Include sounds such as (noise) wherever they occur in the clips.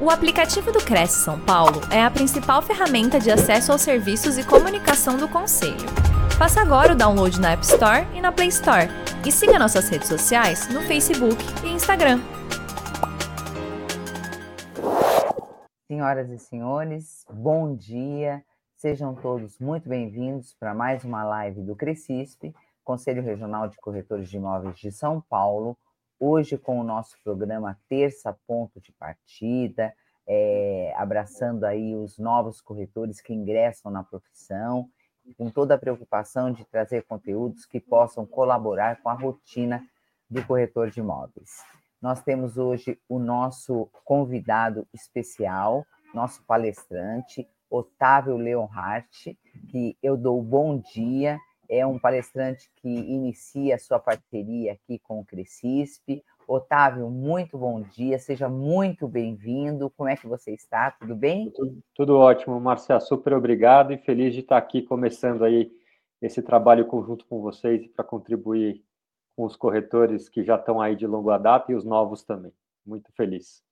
O aplicativo do Cresce São Paulo é a principal ferramenta de acesso aos serviços e comunicação do Conselho. Faça agora o download na App Store e na Play Store. E siga nossas redes sociais no Facebook e Instagram. Senhoras e senhores, bom dia. Sejam todos muito bem-vindos para mais uma live do Crescisp, Conselho Regional de Corretores de Imóveis de São Paulo, hoje com o nosso programa Terça Ponto de Partida, é, abraçando aí os novos corretores que ingressam na profissão, com toda a preocupação de trazer conteúdos que possam colaborar com a rotina do corretor de imóveis. Nós temos hoje o nosso convidado especial, nosso palestrante, Otávio Leonhardt, que eu dou bom dia é um palestrante que inicia a sua parceria aqui com o Crescisp. Otávio, muito bom dia, seja muito bem-vindo. Como é que você está? Tudo bem? Tudo, tudo ótimo, Marcia. Super obrigado e feliz de estar aqui começando aí esse trabalho conjunto com vocês para contribuir com os corretores que já estão aí de longa data e os novos também. Muito feliz.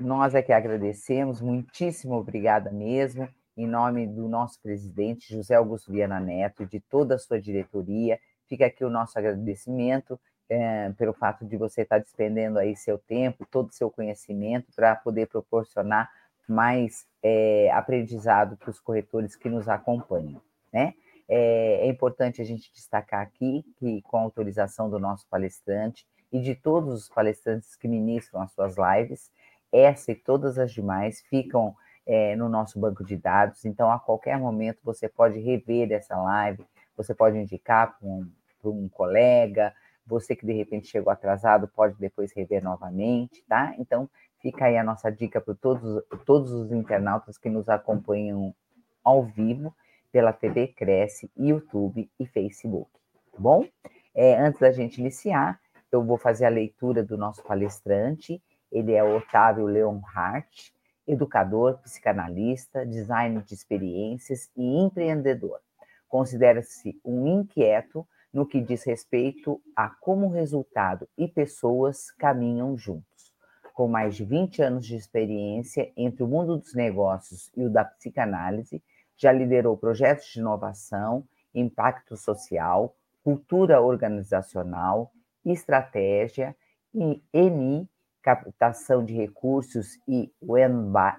Nós é que agradecemos, muitíssimo obrigada mesmo em nome do nosso presidente, José Augusto Viana Neto, e de toda a sua diretoria. Fica aqui o nosso agradecimento é, pelo fato de você estar despendendo aí seu tempo, todo o seu conhecimento para poder proporcionar mais é, aprendizado para os corretores que nos acompanham, né? É, é importante a gente destacar aqui que, com a autorização do nosso palestrante e de todos os palestrantes que ministram as suas lives, essa e todas as demais ficam é, no nosso banco de dados. Então, a qualquer momento, você pode rever essa live, você pode indicar para um, um, colega, você que de repente chegou atrasado pode depois rever novamente, tá? Então, fica aí a nossa dica para todos, todos os internautas que nos acompanham ao vivo pela TV Cresce, YouTube e Facebook, tá bom? É, antes da gente iniciar, eu vou fazer a leitura do nosso palestrante, ele é Otávio Leonhardt, educador, psicanalista, designer de experiências e empreendedor. Considera-se um inquieto no que diz respeito a como resultado e pessoas caminham juntos. Com mais de 20 anos de experiência entre o mundo dos negócios e o da psicanálise, já liderou projetos de inovação, impacto social, cultura organizacional, estratégia e ENI captação de recursos e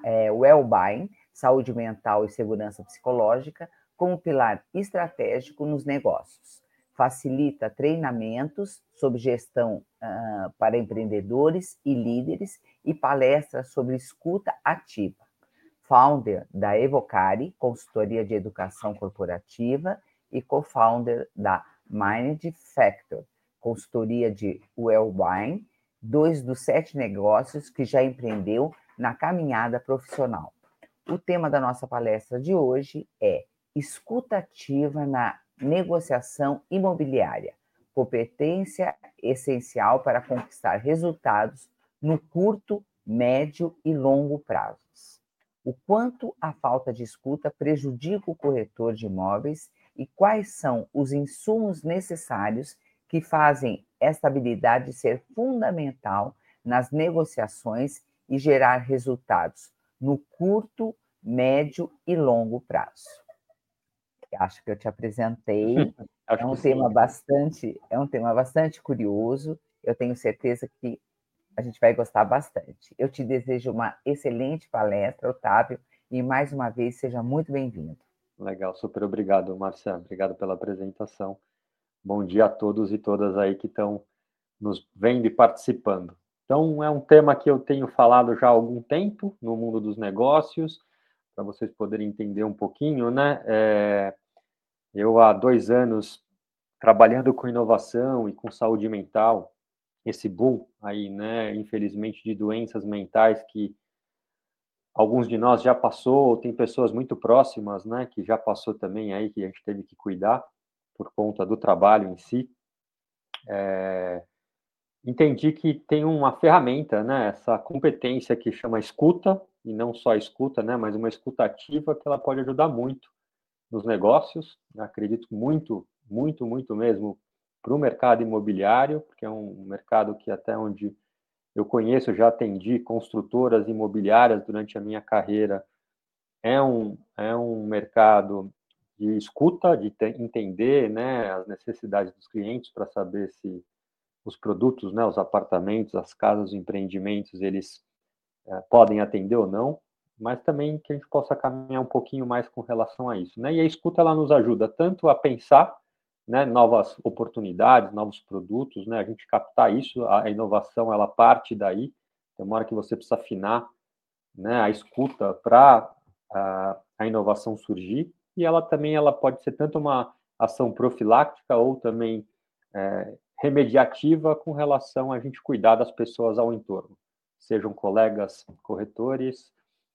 é, well-being, saúde mental e segurança psicológica, como pilar estratégico nos negócios. Facilita treinamentos sobre gestão uh, para empreendedores e líderes e palestras sobre escuta ativa. Founder da Evocari, consultoria de educação corporativa, e co-founder da Mind Factor, consultoria de well-being dois dos sete negócios que já empreendeu na caminhada profissional. O tema da nossa palestra de hoje é escutativa na negociação imobiliária, competência essencial para conquistar resultados no curto, médio e longo prazos. O quanto a falta de escuta prejudica o corretor de imóveis e quais são os insumos necessários que fazem esta habilidade ser fundamental nas negociações e gerar resultados no curto, médio e longo prazo. Acho que eu te apresentei. (laughs) é um tema sim. bastante, é um tema bastante curioso. Eu tenho certeza que a gente vai gostar bastante. Eu te desejo uma excelente palestra, Otávio, e mais uma vez seja muito bem-vindo. Legal, super obrigado, Marcia. Obrigado pela apresentação. Bom dia a todos e todas aí que estão nos vendo e participando. Então, é um tema que eu tenho falado já há algum tempo no mundo dos negócios, para vocês poderem entender um pouquinho, né? É, eu, há dois anos, trabalhando com inovação e com saúde mental, esse boom aí, né, infelizmente, de doenças mentais que alguns de nós já passou, ou tem pessoas muito próximas, né, que já passou também aí, que a gente teve que cuidar por conta do trabalho em si, é, entendi que tem uma ferramenta, né, essa competência que chama escuta, e não só escuta, né, mas uma escuta ativa que ela pode ajudar muito nos negócios, acredito muito, muito, muito mesmo para o mercado imobiliário, porque é um mercado que até onde eu conheço, já atendi construtoras imobiliárias durante a minha carreira. É um, é um mercado de escuta, de entender né, as necessidades dos clientes para saber se os produtos, né, os apartamentos, as casas, os empreendimentos, eles é, podem atender ou não, mas também que a gente possa caminhar um pouquinho mais com relação a isso. Né? E a escuta ela nos ajuda tanto a pensar né, novas oportunidades, novos produtos, né, a gente captar isso, a inovação ela parte daí, tem uma hora que você precisa afinar né, a escuta para a, a inovação surgir, e ela também ela pode ser tanto uma ação profiláctica ou também é, remediativa com relação a gente cuidar das pessoas ao entorno, sejam colegas corretores,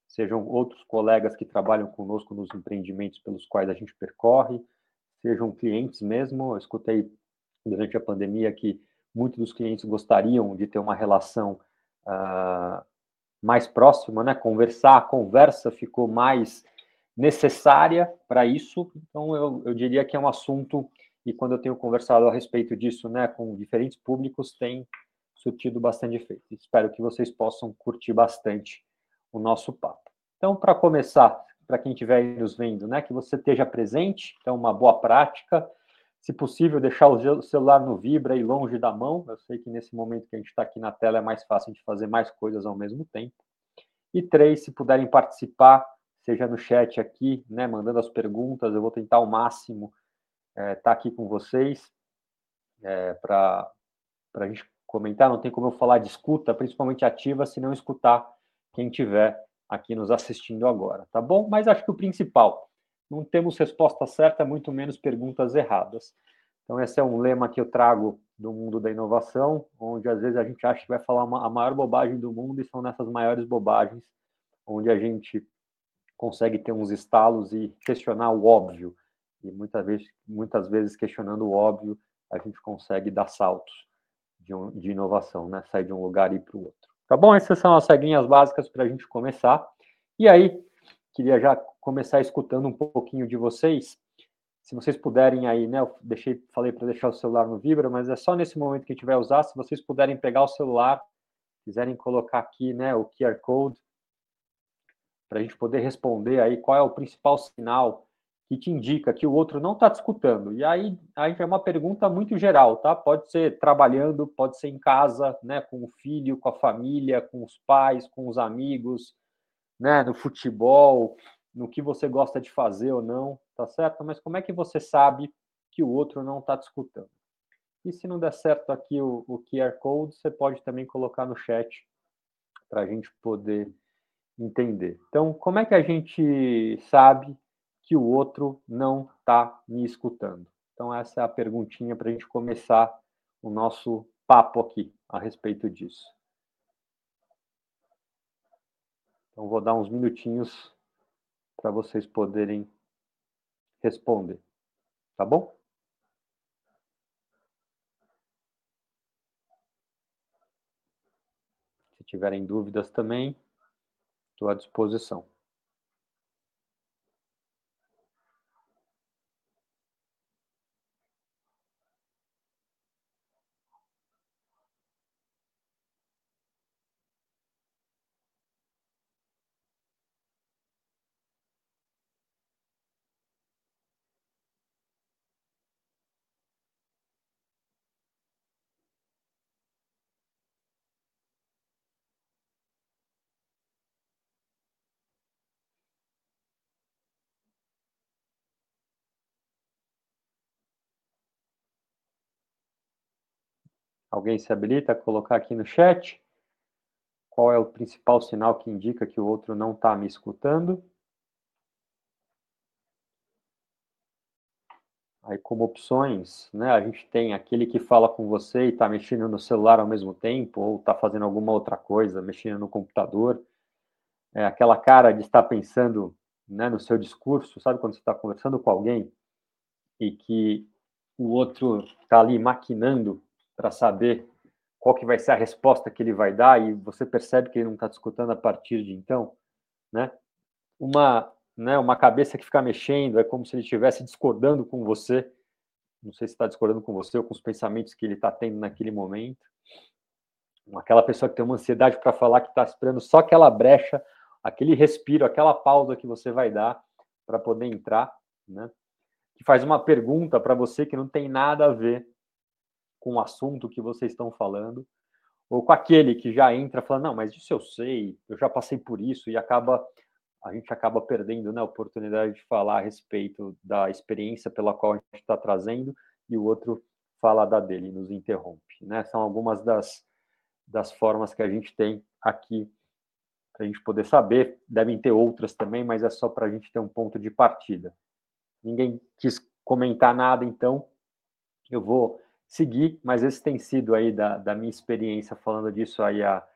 sejam outros colegas que trabalham conosco nos empreendimentos pelos quais a gente percorre, sejam clientes mesmo. Eu escutei durante a pandemia que muitos dos clientes gostariam de ter uma relação uh, mais próxima, né? Conversar, a conversa ficou mais necessária para isso. Então, eu, eu diria que é um assunto e quando eu tenho conversado a respeito disso, né, com diferentes públicos, tem surtido bastante efeito. Espero que vocês possam curtir bastante o nosso papo. Então, para começar, para quem estiver nos vendo, né, que você esteja presente, é uma boa prática. Se possível, deixar o celular no vibra e longe da mão. Eu sei que nesse momento que a gente está aqui na tela é mais fácil de fazer mais coisas ao mesmo tempo. E três, se puderem participar, seja no chat aqui, né, mandando as perguntas, eu vou tentar ao máximo estar é, tá aqui com vocês é, para a gente comentar. Não tem como eu falar de escuta, principalmente ativa, se não escutar quem tiver aqui nos assistindo agora, tá bom? Mas acho que o principal, não temos resposta certa, muito menos perguntas erradas. Então, esse é um lema que eu trago do mundo da inovação, onde às vezes a gente acha que vai falar uma, a maior bobagem do mundo e são nessas maiores bobagens onde a gente consegue ter uns estalos e questionar o óbvio. E muitas vezes, muitas vezes questionando o óbvio, a gente consegue dar saltos de, um, de inovação, né? Sair de um lugar e ir para o outro. Tá bom? Essas são as regrinhas básicas para a gente começar. E aí, queria já começar escutando um pouquinho de vocês. Se vocês puderem aí, né? Eu deixei, falei para deixar o celular no Vibra, mas é só nesse momento que a gente vai usar. Se vocês puderem pegar o celular, quiserem colocar aqui, né, o QR Code, para a gente poder responder aí qual é o principal sinal que te indica que o outro não está te escutando. E aí, aí é uma pergunta muito geral, tá? Pode ser trabalhando, pode ser em casa, né, com o filho, com a família, com os pais, com os amigos, né, no futebol, no que você gosta de fazer ou não, tá certo? Mas como é que você sabe que o outro não está te escutando? E se não der certo aqui o, o QR Code, você pode também colocar no chat para a gente poder entender. Então, como é que a gente sabe que o outro não está me escutando? Então, essa é a perguntinha para a gente começar o nosso papo aqui a respeito disso. Então, vou dar uns minutinhos para vocês poderem responder. Tá bom? Se tiverem dúvidas também, estou à disposição. Alguém se habilita a colocar aqui no chat? Qual é o principal sinal que indica que o outro não está me escutando? Aí, como opções, né, a gente tem aquele que fala com você e está mexendo no celular ao mesmo tempo, ou está fazendo alguma outra coisa, mexendo no computador. É aquela cara de estar pensando né, no seu discurso, sabe quando você está conversando com alguém e que o outro está ali maquinando para saber qual que vai ser a resposta que ele vai dar e você percebe que ele não está escutando a partir de então, né? Uma, né, uma cabeça que fica mexendo é como se ele estivesse discordando com você. Não sei se está discordando com você ou com os pensamentos que ele está tendo naquele momento. aquela pessoa que tem uma ansiedade para falar que está esperando só aquela brecha, aquele respiro, aquela pausa que você vai dar para poder entrar, né? Que faz uma pergunta para você que não tem nada a ver com o assunto que vocês estão falando, ou com aquele que já entra falando, não, mas isso eu sei, eu já passei por isso, e acaba a gente acaba perdendo né, a oportunidade de falar a respeito da experiência pela qual a gente está trazendo, e o outro fala da dele, nos interrompe. Né? São algumas das, das formas que a gente tem aqui para a gente poder saber. Devem ter outras também, mas é só para a gente ter um ponto de partida. Ninguém quis comentar nada, então eu vou seguir, mas esse tem sido aí da, da minha experiência falando disso aí a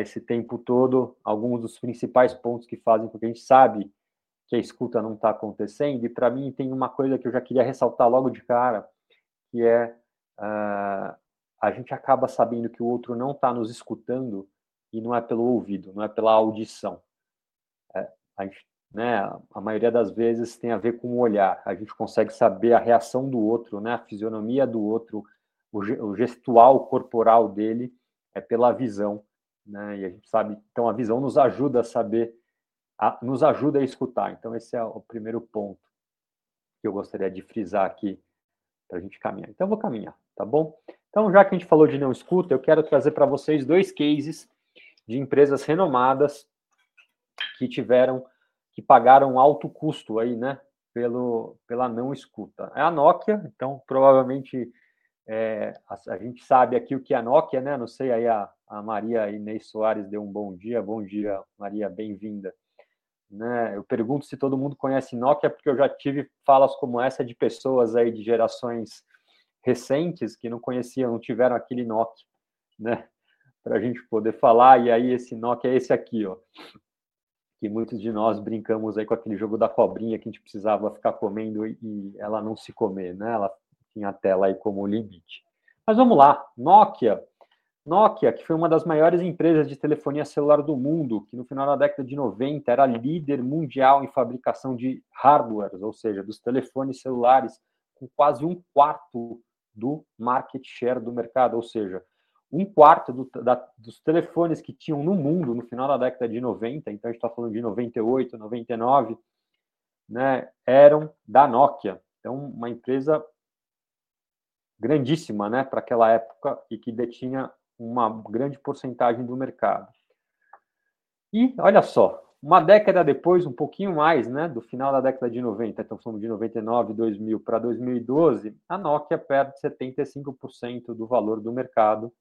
esse tempo todo, alguns dos principais pontos que fazem com que a gente sabe que a escuta não está acontecendo, e para mim tem uma coisa que eu já queria ressaltar logo de cara, que é uh, a gente acaba sabendo que o outro não está nos escutando e não é pelo ouvido, não é pela audição. É, a, gente, né, a maioria das vezes tem a ver com o olhar. A gente consegue saber a reação do outro, né, a fisionomia do outro, o, gestual corporal dele é pela visão. Né, e a gente sabe, então a visão nos ajuda a saber, a, nos ajuda a escutar. Então esse é o primeiro ponto que eu gostaria de frisar aqui para a gente caminhar. Então, eu vou caminhar, tá bom? Então, já que a gente falou de não escuta, eu quero trazer para vocês dois cases de empresas renomadas que tiveram, que pagaram alto custo aí, né, pelo, pela não escuta. É a Nokia, então, provavelmente, é, a, a, gente sabe aqui o que é a Nokia, né? Não sei, aí a, a Maria Inês Soares deu um bom dia. Bom dia, Maria, bem-vinda. Né? Eu pergunto se todo mundo conhece Nokia, porque eu já tive falas como essa de pessoas aí de gerações recentes que não conheciam, não tiveram aquele Nokia, né? Para a gente poder falar, e aí esse Nokia é esse aqui, ó. Que muitos de nós brincamos aí com aquele jogo da cobrinha que a gente precisava ficar comendo e ela não se comer, né? Ela tinha a tela aí como limite. Mas vamos lá, Nokia Nokia, que foi uma das maiores empresas de telefonia celular do mundo, que no final da década de 90 era líder mundial em fabricação de hardware, ou seja, dos telefones celulares, com quase um quarto do market share do mercado, ou seja, um quarto do, da, dos telefones que tinham no mundo no final da década de 90, então a gente está falando de 98, 99, né, eram da Nokia. Então, uma empresa grandíssima né, para aquela época e que detinha uma grande porcentagem do mercado. E olha só, uma década depois, um pouquinho mais, né, do final da década de 90, então somos de 99, 2000 para 2012, a Nokia perde 75% do valor do mercado.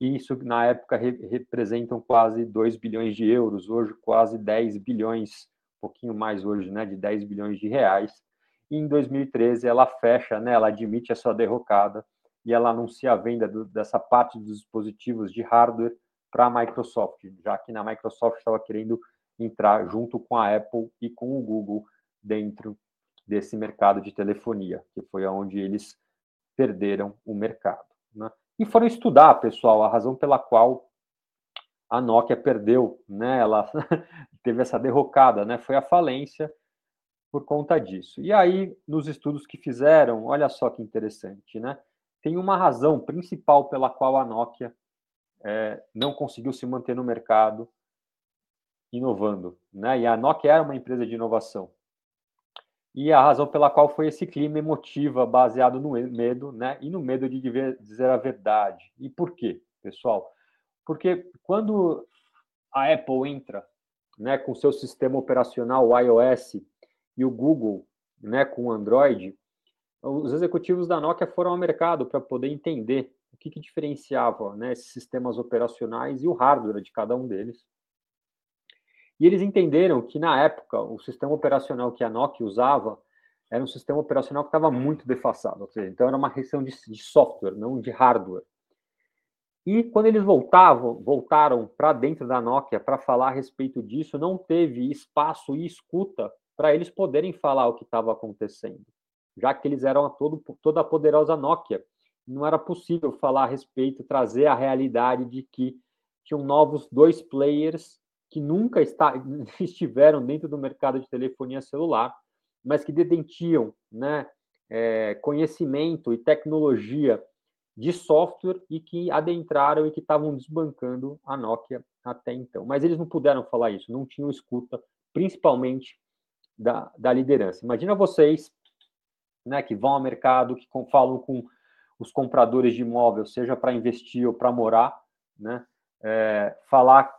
E isso, na época, re representam quase 2 bilhões de euros, hoje quase 10 bilhões, um pouquinho mais hoje, né, de 10 bilhões de reais. E em 2013 ela fecha, né, ela admite a sua derrocada e ela anuncia a venda do, dessa parte dos dispositivos de hardware para a Microsoft, já que na Microsoft estava querendo entrar junto com a Apple e com o Google dentro desse mercado de telefonia, que foi onde eles perderam o mercado. Né? E foram estudar, pessoal, a razão pela qual a Nokia perdeu, né? Ela (laughs) teve essa derrocada, né? Foi a falência por conta disso. E aí, nos estudos que fizeram, olha só que interessante, né? tem uma razão principal pela qual a Nokia é, não conseguiu se manter no mercado inovando. Né? E a Nokia era uma empresa de inovação. E a razão pela qual foi esse clima emotiva baseado no medo, né? E no medo de dizer a verdade. E por quê, pessoal? Porque quando a Apple entra, né, com seu sistema operacional o iOS e o Google, né, com o Android, os executivos da Nokia foram ao mercado para poder entender o que, que diferenciava né, esses sistemas operacionais e o hardware de cada um deles. E eles entenderam que, na época, o sistema operacional que a Nokia usava era um sistema operacional que estava muito defasado, ou seja, então era uma questão de, de software, não de hardware. E quando eles voltavam, voltaram para dentro da Nokia para falar a respeito disso, não teve espaço e escuta para eles poderem falar o que estava acontecendo já que eles eram a todo, toda a poderosa Nokia. Não era possível falar a respeito, trazer a realidade de que tinham novos dois players que nunca está, (laughs) estiveram dentro do mercado de telefonia celular, mas que detentiam né, é, conhecimento e tecnologia de software e que adentraram e que estavam desbancando a Nokia até então. Mas eles não puderam falar isso, não tinham escuta, principalmente da, da liderança. Imagina vocês né, que vão ao mercado, que com, falam com os compradores de imóvel, seja para investir ou para morar, né, é, falar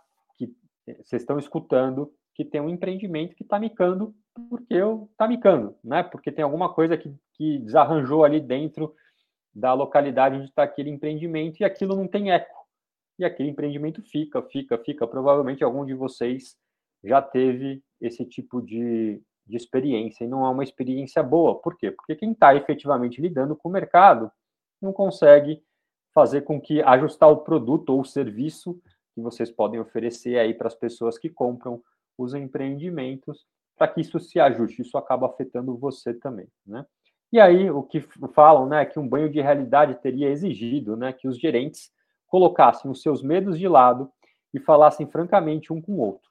vocês estão escutando que tem um empreendimento que está micando porque está micando, né? Porque tem alguma coisa que, que desarranjou ali dentro da localidade onde está aquele empreendimento e aquilo não tem eco. E aquele empreendimento fica, fica, fica. Provavelmente algum de vocês já teve esse tipo de, de experiência e não é uma experiência boa. Por quê? Porque quem está efetivamente lidando com o mercado não consegue fazer com que ajustar o produto ou o serviço que vocês podem oferecer aí para as pessoas que compram os empreendimentos para que isso se ajuste. Isso acaba afetando você também, né? E aí, o que falam, né, que um banho de realidade teria exigido, né, que os gerentes colocassem os seus medos de lado e falassem francamente um com o outro.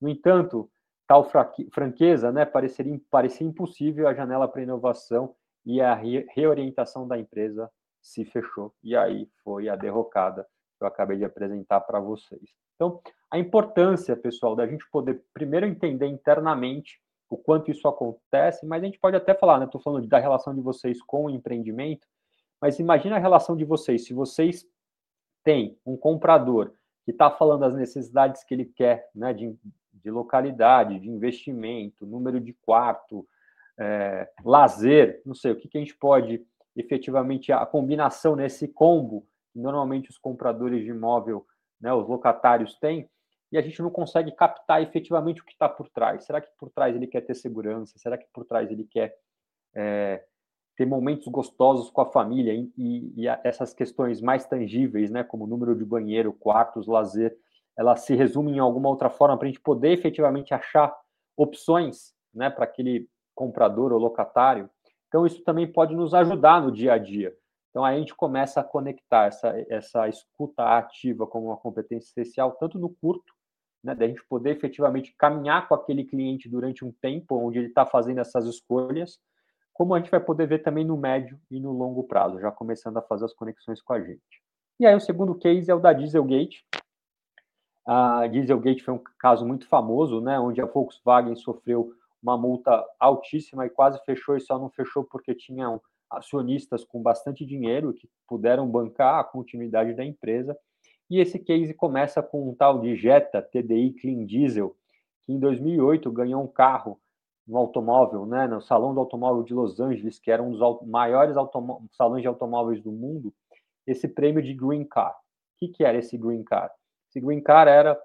No entanto, tal franqueza, né, pareceria, parecia impossível a janela para inovação e a re reorientação da empresa se fechou. E aí foi a derrocada eu acabei de apresentar para vocês. Então, a importância, pessoal, da gente poder primeiro entender internamente o quanto isso acontece, mas a gente pode até falar, né? Estou falando da relação de vocês com o empreendimento, mas imagina a relação de vocês. Se vocês têm um comprador que está falando das necessidades que ele quer, né? De, de localidade, de investimento, número de quarto, é, lazer, não sei, o que, que a gente pode efetivamente, a combinação nesse combo, normalmente os compradores de imóvel, né, os locatários têm, e a gente não consegue captar efetivamente o que está por trás. Será que por trás ele quer ter segurança? Será que por trás ele quer é, ter momentos gostosos com a família? E, e, e, essas questões mais tangíveis, né, como número de banheiro, quartos, lazer, elas se resumem em alguma outra forma para a gente poder efetivamente achar opções né, para aquele comprador ou locatário. Então, isso também pode nos ajudar no dia a dia. Então, aí a gente começa a conectar essa, essa escuta ativa como uma competência essencial, tanto no curto né, da gente poder efetivamente caminhar com aquele cliente durante um tempo onde ele está fazendo essas escolhas, como a gente vai poder ver também no médio e no longo prazo, já começando a fazer as conexões com a gente. E aí o segundo case é o da Dieselgate. A Dieselgate foi um caso muito famoso, né, onde a Volkswagen sofreu uma multa altíssima e quase fechou, e só não fechou porque tinham acionistas com bastante dinheiro que puderam bancar a continuidade da empresa e esse case começa com um tal de Jetta TDI Clean Diesel, que em 2008 ganhou um carro no automóvel, né, no Salão do Automóvel de Los Angeles, que era um dos maiores salões de automóveis do mundo, esse prêmio de Green Car. O que, que era esse Green Car? Esse Green Car era.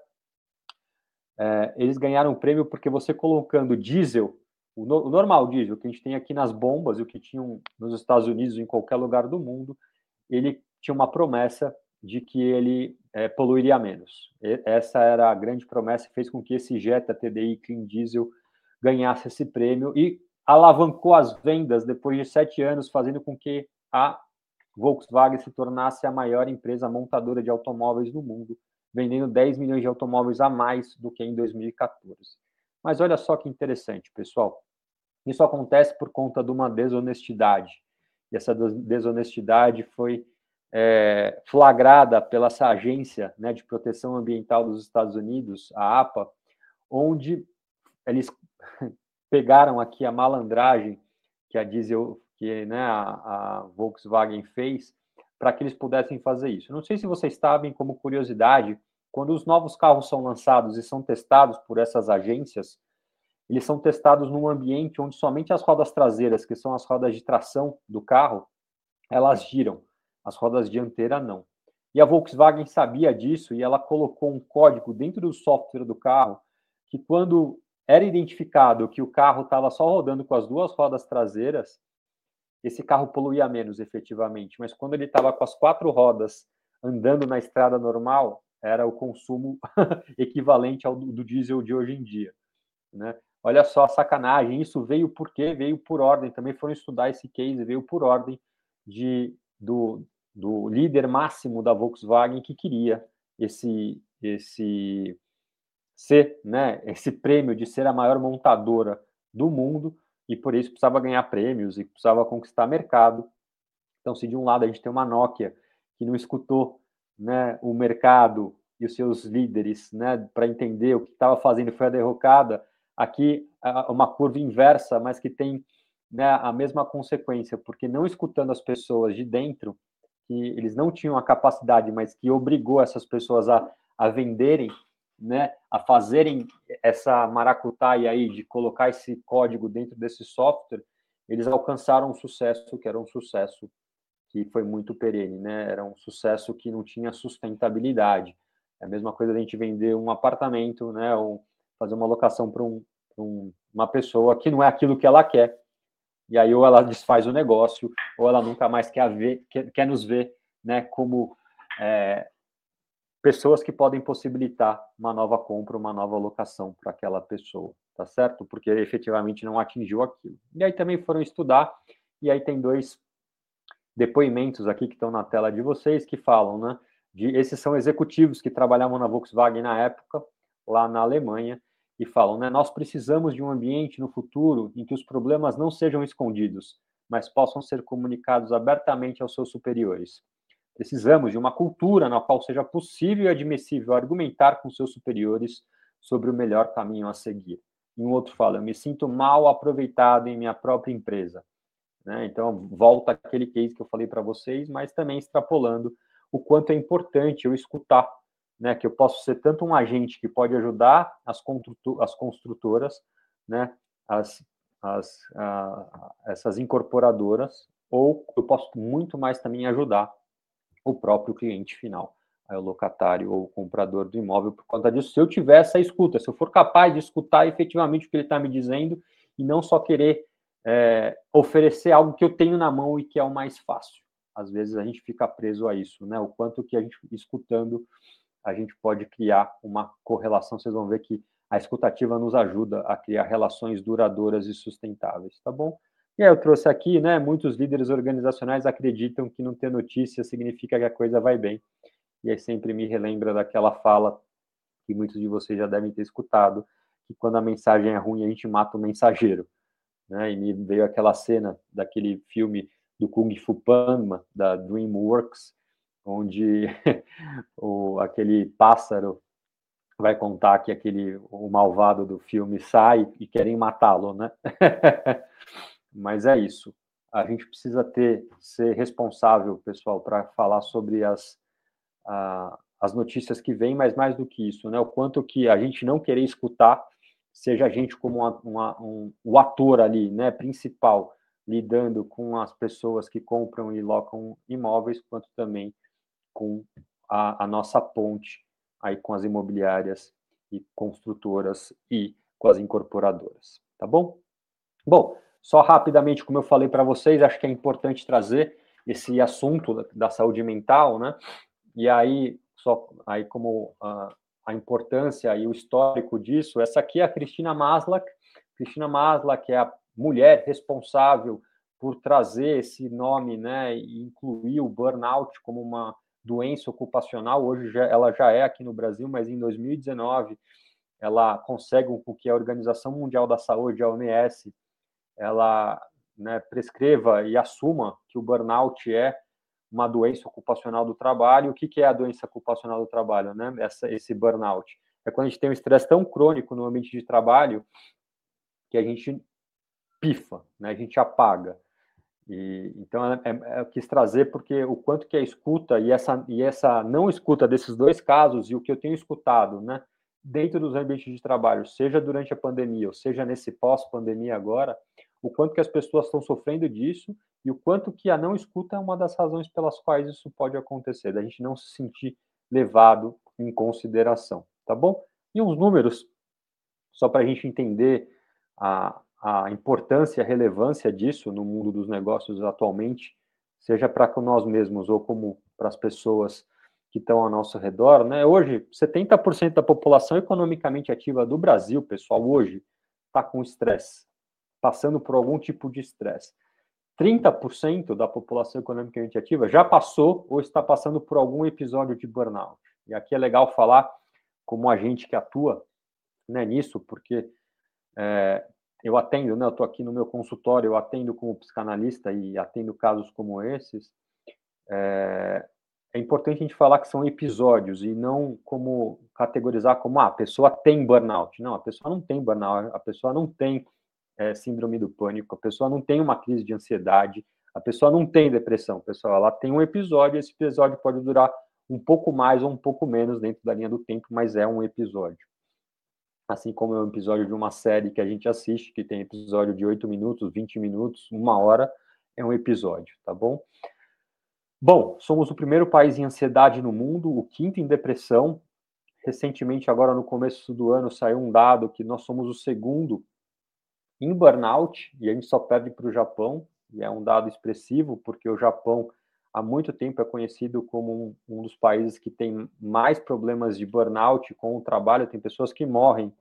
É, eles ganharam o prêmio porque você colocando diesel, o, no, o normal diesel que a gente tem aqui nas bombas e o que tinham nos Estados Unidos, em qualquer lugar do mundo, ele tinha uma promessa de que ele é, poluiria menos. E, essa era a grande promessa que fez com que esse Jetta TDI Clean Diesel ganhasse esse prêmio e alavancou as vendas depois de sete anos, fazendo com que a Volkswagen se tornasse a maior empresa montadora de automóveis do mundo, vendendo 10 milhões de automóveis a mais do que em 2014. Mas olha só que interessante, pessoal. Isso acontece por conta de uma desonestidade. E essa desonestidade foi é, flagrada pela essa agência né, de proteção ambiental dos Estados Unidos, a APA, onde eles (laughs) pegaram aqui a malandragem que a diesel, que né, a, a Volkswagen fez para que eles pudessem fazer isso. Não sei se vocês sabem, como curiosidade, quando os novos carros são lançados e são testados por essas agências, eles são testados num ambiente onde somente as rodas traseiras, que são as rodas de tração do carro, elas giram as rodas dianteiras não. E a Volkswagen sabia disso e ela colocou um código dentro do software do carro que quando era identificado que o carro estava só rodando com as duas rodas traseiras, esse carro poluía menos efetivamente, mas quando ele estava com as quatro rodas andando na estrada normal, era o consumo (laughs) equivalente ao do, diesel de hoje em dia, né? Olha só a sacanagem, isso veio por quê? Veio por ordem, também foram estudar esse case, veio por ordem de do, do líder máximo da Volkswagen que queria esse esse ser, né, esse prêmio de ser a maior montadora do mundo e por isso precisava ganhar prêmios e precisava conquistar mercado. Então, se de um lado a gente tem uma Nokia que não escutou né, o mercado e os seus líderes né, para entender o que estava fazendo foi a derrocada. Aqui, uma curva inversa, mas que tem né, a mesma consequência, porque não escutando as pessoas de dentro, que eles não tinham a capacidade, mas que obrigou essas pessoas a, a venderem, né, a fazerem essa maracutaia aí de colocar esse código dentro desse software, eles alcançaram um sucesso que era um sucesso que foi muito perene, né? Era um sucesso que não tinha sustentabilidade. É a mesma coisa a gente vender um apartamento, né? Ou fazer uma locação para um, um, uma pessoa que não é aquilo que ela quer. E aí ou ela desfaz o negócio, ou ela nunca mais quer, ver, quer, quer nos ver, né? Como é, pessoas que podem possibilitar uma nova compra, uma nova locação para aquela pessoa, tá certo? Porque efetivamente não atingiu aquilo. E aí também foram estudar, e aí tem dois depoimentos aqui que estão na tela de vocês que falam, né? De, esses são executivos que trabalhavam na Volkswagen na época, lá na Alemanha, e falam, né? Nós precisamos de um ambiente no futuro em que os problemas não sejam escondidos, mas possam ser comunicados abertamente aos seus superiores. Precisamos de uma cultura na qual seja possível e admissível argumentar com seus superiores sobre o melhor caminho a seguir. E um outro fala: Eu me sinto mal aproveitado em minha própria empresa. Né? Então, volta aquele case que eu falei para vocês, mas também extrapolando o quanto é importante eu escutar, né? que eu posso ser tanto um agente que pode ajudar as, as construtoras, né? as, as, essas incorporadoras, ou eu posso muito mais também ajudar o próprio cliente final, o locatário ou o comprador do imóvel por conta disso. Se eu tiver essa escuta, se eu for capaz de escutar efetivamente o que ele está me dizendo e não só querer é, oferecer algo que eu tenho na mão e que é o mais fácil. Às vezes a gente fica preso a isso, né? O quanto que a gente escutando a gente pode criar uma correlação. Vocês vão ver que a escutativa nos ajuda a criar relações duradouras e sustentáveis, tá bom? E aí eu trouxe aqui, né? Muitos líderes organizacionais acreditam que não ter notícia significa que a coisa vai bem. E aí sempre me relembra daquela fala que muitos de vocês já devem ter escutado, que quando a mensagem é ruim, a gente mata o mensageiro. Né? E me veio aquela cena daquele filme do Kung Fu Panda, da DreamWorks, onde (laughs) o, aquele pássaro vai contar que aquele o malvado do filme sai e querem matá-lo, né? (laughs) Mas é isso. A gente precisa ter ser responsável, pessoal, para falar sobre as, a, as notícias que vêm, mas mais do que isso, né? O quanto que a gente não querer escutar, seja a gente como uma, uma, um, o ator ali, né, principal, lidando com as pessoas que compram e locam imóveis, quanto também com a, a nossa ponte aí com as imobiliárias e construtoras e com as incorporadoras, tá bom? Bom, só rapidamente, como eu falei para vocês, acho que é importante trazer esse assunto da, saúde mental, né? E aí, só aí como a, a importância e o histórico disso, essa aqui é a Cristina Maslach. Cristina Maslach é a mulher responsável por trazer esse nome, né, e incluir o burnout como uma doença ocupacional. Hoje já, ela já é aqui no Brasil, mas em 2019 ela consegue com que a Organização Mundial da Saúde, a OMS, ela né, prescreva e assuma que o burnout é uma doença ocupacional do trabalho. O que, que é a doença ocupacional do trabalho? Né? Essa, esse burnout. É quando a gente tem um estresse tão crônico no ambiente de trabalho que a gente pifa, né? a gente apaga. E, então, é, é, eu quis trazer porque o quanto que a escuta e essa, e essa não escuta desses dois casos e o que eu tenho escutado, né, dentro dos ambientes de trabalho, seja durante a pandemia ou seja nesse pós-pandemia agora, o quanto que as pessoas estão sofrendo disso e o quanto que a não escuta é uma das razões pelas quais isso pode acontecer, da gente não se sentir levado em consideração, tá bom? E uns números, só para a gente entender a, a importância, a relevância disso no mundo dos negócios atualmente, seja para nós mesmos ou como para as pessoas que estão ao nosso redor, né? Hoje, 70% da população economicamente ativa do Brasil, pessoal, hoje está com estresse passando por algum tipo de estresse. 30% da população economicamente ativa já passou ou está passando por algum episódio de burnout. E aqui é legal falar como agente que atua né, nisso, porque é, eu atendo, né, eu estou aqui no meu consultório, eu atendo como psicanalista e atendo casos como esses. É, é importante a gente falar que são episódios e não como categorizar como ah, a pessoa tem burnout. Não, a pessoa não tem burnout, a pessoa não tem é, síndrome do pânico, a pessoa não tem uma crise de ansiedade, a pessoa não tem depressão, pessoal. Ela tem um episódio, esse episódio pode durar um pouco mais ou um pouco menos dentro da linha do tempo, mas é um episódio. Assim como é um episódio de uma série que a gente assiste, que tem episódio de 8 minutos, 20 minutos, uma hora, é um episódio, tá bom? Bom, somos o primeiro país em ansiedade no mundo, o quinto em depressão. Recentemente, agora no começo do ano, saiu um dado que nós somos o segundo em burnout, e a gente só perde para o Japão, e é um dado expressivo, porque o Japão há muito tempo é conhecido como um, um, dos países que tem mais problemas de burnout com o trabalho. Tem pessoas que morrem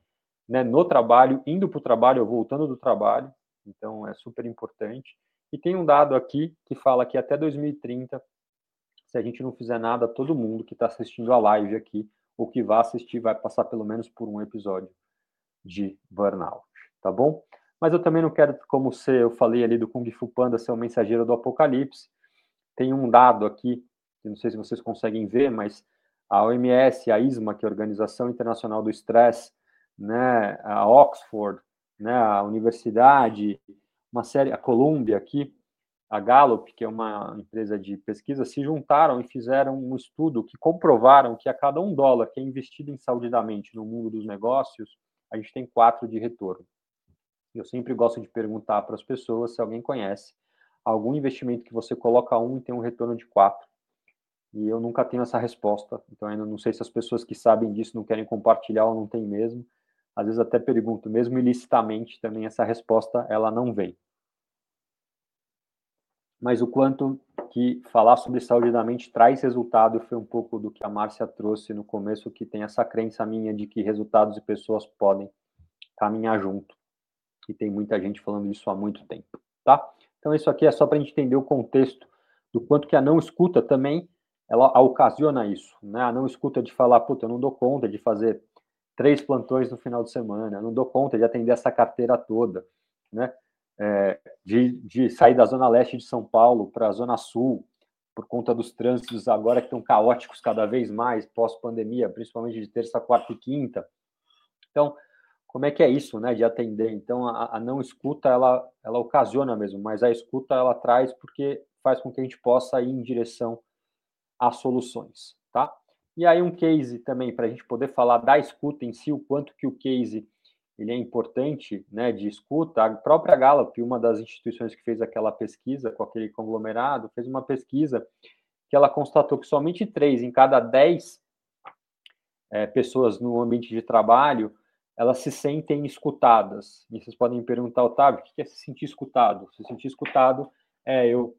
né, no trabalho, indo para o trabalho ou voltando do trabalho. Então, é super importante. E tem um dado aqui que fala que até 2030, se a gente não fizer nada, todo mundo que está assistindo a live aqui, ou que vai assistir, vai passar pelo menos por um episódio de burnout, tá bom? Mas eu também não quero, como eu falei ali do Kung Fu Panda ser o mensageiro do apocalipse, tem um dado aqui, que não sei se vocês conseguem ver, mas a OMS, a ISMA, que é a Organização Internacional do Estresse, né, a Oxford, né, a universidade, uma série, a Columbia aqui, a Gallup, que é uma empresa de pesquisa, se juntaram e fizeram um estudo que comprovaram que a cada um dólar que é investido em saúde da mente no mundo dos negócios, a gente tem quatro de retorno. Eu sempre gosto de perguntar para as pessoas se alguém conhece algum investimento que você coloca um e tem um retorno de quatro. E eu nunca tenho essa resposta, então ainda não sei se as pessoas que sabem disso não querem compartilhar ou não tem mesmo. Às vezes até pergunto, mesmo ilicitamente, também essa resposta ela não vem. Mas o quanto que falar sobre saúde da mente traz resultado foi um pouco do que a Márcia trouxe no começo, que tem essa crença minha de que resultados e pessoas podem caminhar junto. E tem muita gente falando isso há muito tempo, tá? Então, isso aqui é só para a gente entender o contexto do quanto que a não escuta também ela ocasiona isso, né? A não escuta de falar, puta, eu não dou conta de fazer três plantões no final de semana, eu não dou conta de atender essa carteira toda, né? É, de, de sair da zona leste de São Paulo para a zona sul, por conta dos trânsitos agora que estão caóticos cada vez mais, pós-pandemia, principalmente de terça, quarta e quinta. Então, como é que é isso, né, de atender. Então, a, a, não escuta, ela, ela ocasiona mesmo, mas a escuta, ela traz porque faz com que a gente possa ir em direção às soluções, tá? E aí um case também, para a gente poder falar da escuta em si, o quanto que o case ele é importante, né, de escuta. A própria Gallup, uma das instituições que fez aquela pesquisa com aquele conglomerado, fez uma pesquisa que ela constatou que somente três em cada dez é, pessoas no ambiente de trabalho elas se sentem escutadas. E vocês podem perguntar, Otávio, o que é se sentir escutado? Se sentir escutado é eu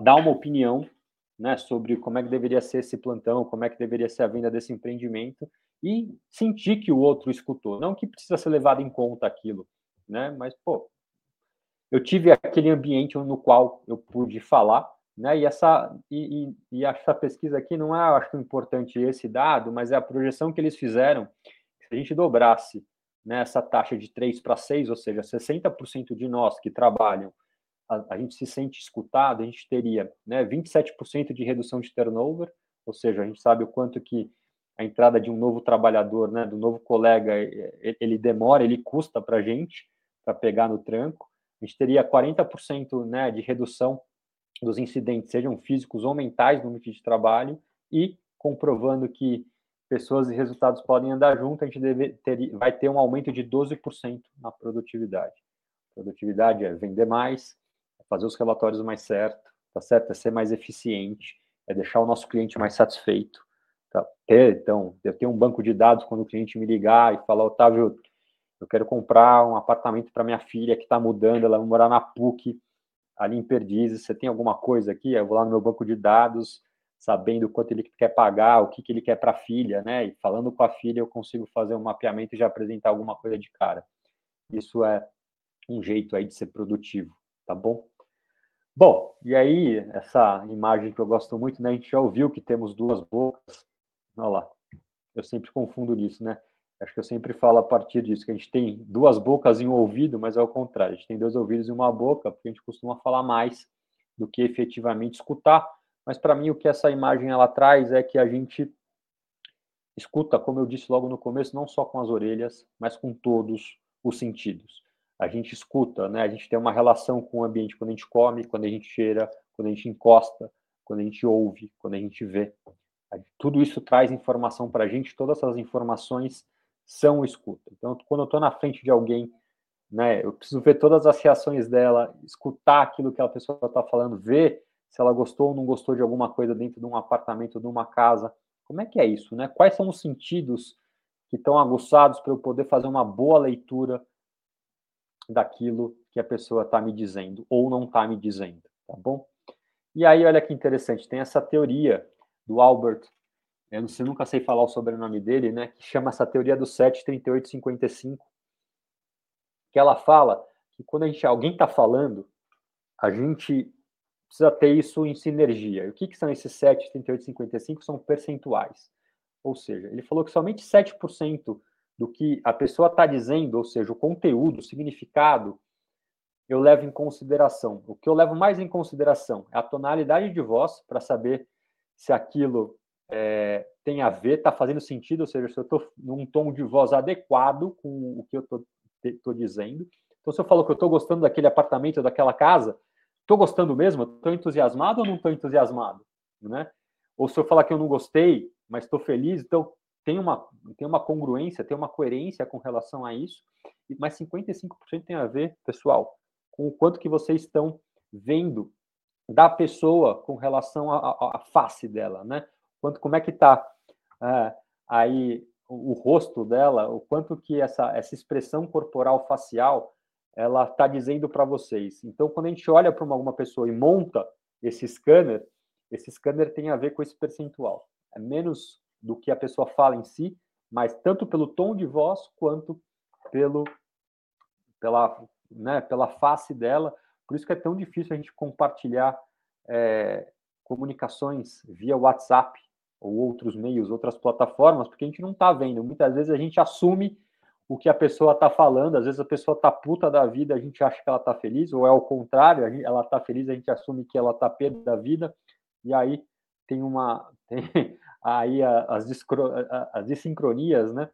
dar uma opinião né, sobre como é que deveria ser esse plantão, como é que deveria ser a venda desse empreendimento e sentir que o outro escutou. Não que precisa ser levado em conta aquilo, né? Mas, pô, eu tive aquele ambiente no qual eu pude falar, né? E essa e, e, e essa pesquisa aqui não é, acho importante esse dado, mas é a projeção que eles fizeram se a gente dobrasse né, essa taxa de 3 para 6, ou seja, 60% de nós que trabalham, a, a, gente se sente escutado, a gente teria né, 27% de redução de turnover, ou seja, a gente sabe o quanto que a entrada de um novo trabalhador, né, do novo colega, ele demora, ele custa para a gente, para pegar no tranco. A gente teria 40% né, de redução dos incidentes, sejam físicos ou mentais no ambiente de trabalho, e comprovando que pessoas e resultados podem andar junto, a gente deve ter, vai ter um aumento de 12% na produtividade. Produtividade é vender mais, é fazer os relatórios mais certo, tá certo? É ser mais eficiente, é deixar o nosso cliente mais satisfeito. Tá? Ter, então, eu tenho um banco de dados quando o cliente me ligar e falar, Otávio, eu quero comprar um apartamento para minha filha que está mudando, ela vai morar na PUC, ali em Perdizes, você tem alguma coisa aqui? Eu vou lá no meu banco de dados, sabendo quanto ele quer pagar, o que, que ele quer para a filha, né? E falando com a filha, eu consigo fazer um mapeamento e já apresentar alguma coisa de cara. Isso é um jeito aí de ser produtivo, tá bom? Bom, e aí, essa imagem que eu gosto muito, né? A gente já ouviu que temos duas bocas. Olha lá, eu sempre confundo nisso, né? Acho que eu sempre falo a partir disso, que a gente tem duas bocas em um ouvido, mas é o contrário. A gente tem dois ouvidos e uma boca, porque a gente costuma falar mais do que efetivamente escutar mas para mim o que essa imagem ela traz é que a gente escuta, como eu disse logo no começo, não só com as orelhas, mas com todos os sentidos. A gente escuta, né? A gente tem uma relação com o ambiente quando a gente come, quando a gente cheira, quando a gente encosta, quando a gente ouve, quando a gente vê. Tudo isso traz informação para a gente, todas essas informações são escuta. Então, quando eu estou na frente de alguém, né, eu preciso ver todas as reações dela, escutar aquilo que a pessoa está falando, ver se ela gostou ou não gostou de alguma coisa dentro de um apartamento, de uma casa. Como é que é isso, né? Quais são os sentidos que estão aguçados para eu poder fazer uma boa leitura daquilo que a pessoa está me dizendo ou não está me dizendo, tá bom? E aí, olha que interessante, tem essa teoria do Albert, eu não sei, nunca sei falar o sobrenome dele, né, que chama essa teoria do 7, 38, 55, que ela fala que quando a gente, alguém está falando, a gente precisa ter isso em sinergia. E o que, que são esses 7, 38 e 55? São percentuais. Ou seja, ele falou que somente 7% do que a pessoa está dizendo, ou seja, o conteúdo, o significado, eu levo em consideração. O que eu levo mais em consideração é a tonalidade de voz, para saber se aquilo é, tem a ver, está fazendo sentido, ou seja, se eu estou num tom de voz adequado com o que eu estou dizendo. Então, se eu falo que eu estou gostando daquele apartamento, daquela casa, Estou gostando mesmo? Estou entusiasmado ou não estou entusiasmado? Né? Ou se eu falar que eu não gostei, mas estou feliz, então tem uma, tem uma congruência, tem uma coerência com relação a isso. Mas 55% tem a ver, pessoal, com o quanto que vocês estão vendo da pessoa com relação à face dela, né? Quanto, como é que está é, aí o, o, rosto dela, o quanto que essa, essa expressão corporal facial ela está dizendo para vocês. Então, quando a gente olha para alguma pessoa e monta esse scanner, esse scanner tem a ver com esse percentual. É menos do que a pessoa fala em si, mas tanto pelo tom de voz quanto pelo pela né, pela face dela. Por isso que é tão difícil a gente compartilhar é, comunicações via WhatsApp ou outros meios, outras plataformas, porque a gente não está vendo. Muitas vezes a gente assume o que a pessoa está falando. Às vezes a pessoa está puta da vida, a gente acha que ela está feliz, ou é o contrário, ela está feliz, a gente assume que ela está pé da vida, e aí tem uma. (laughs) Tem aí as, as desincronias, né?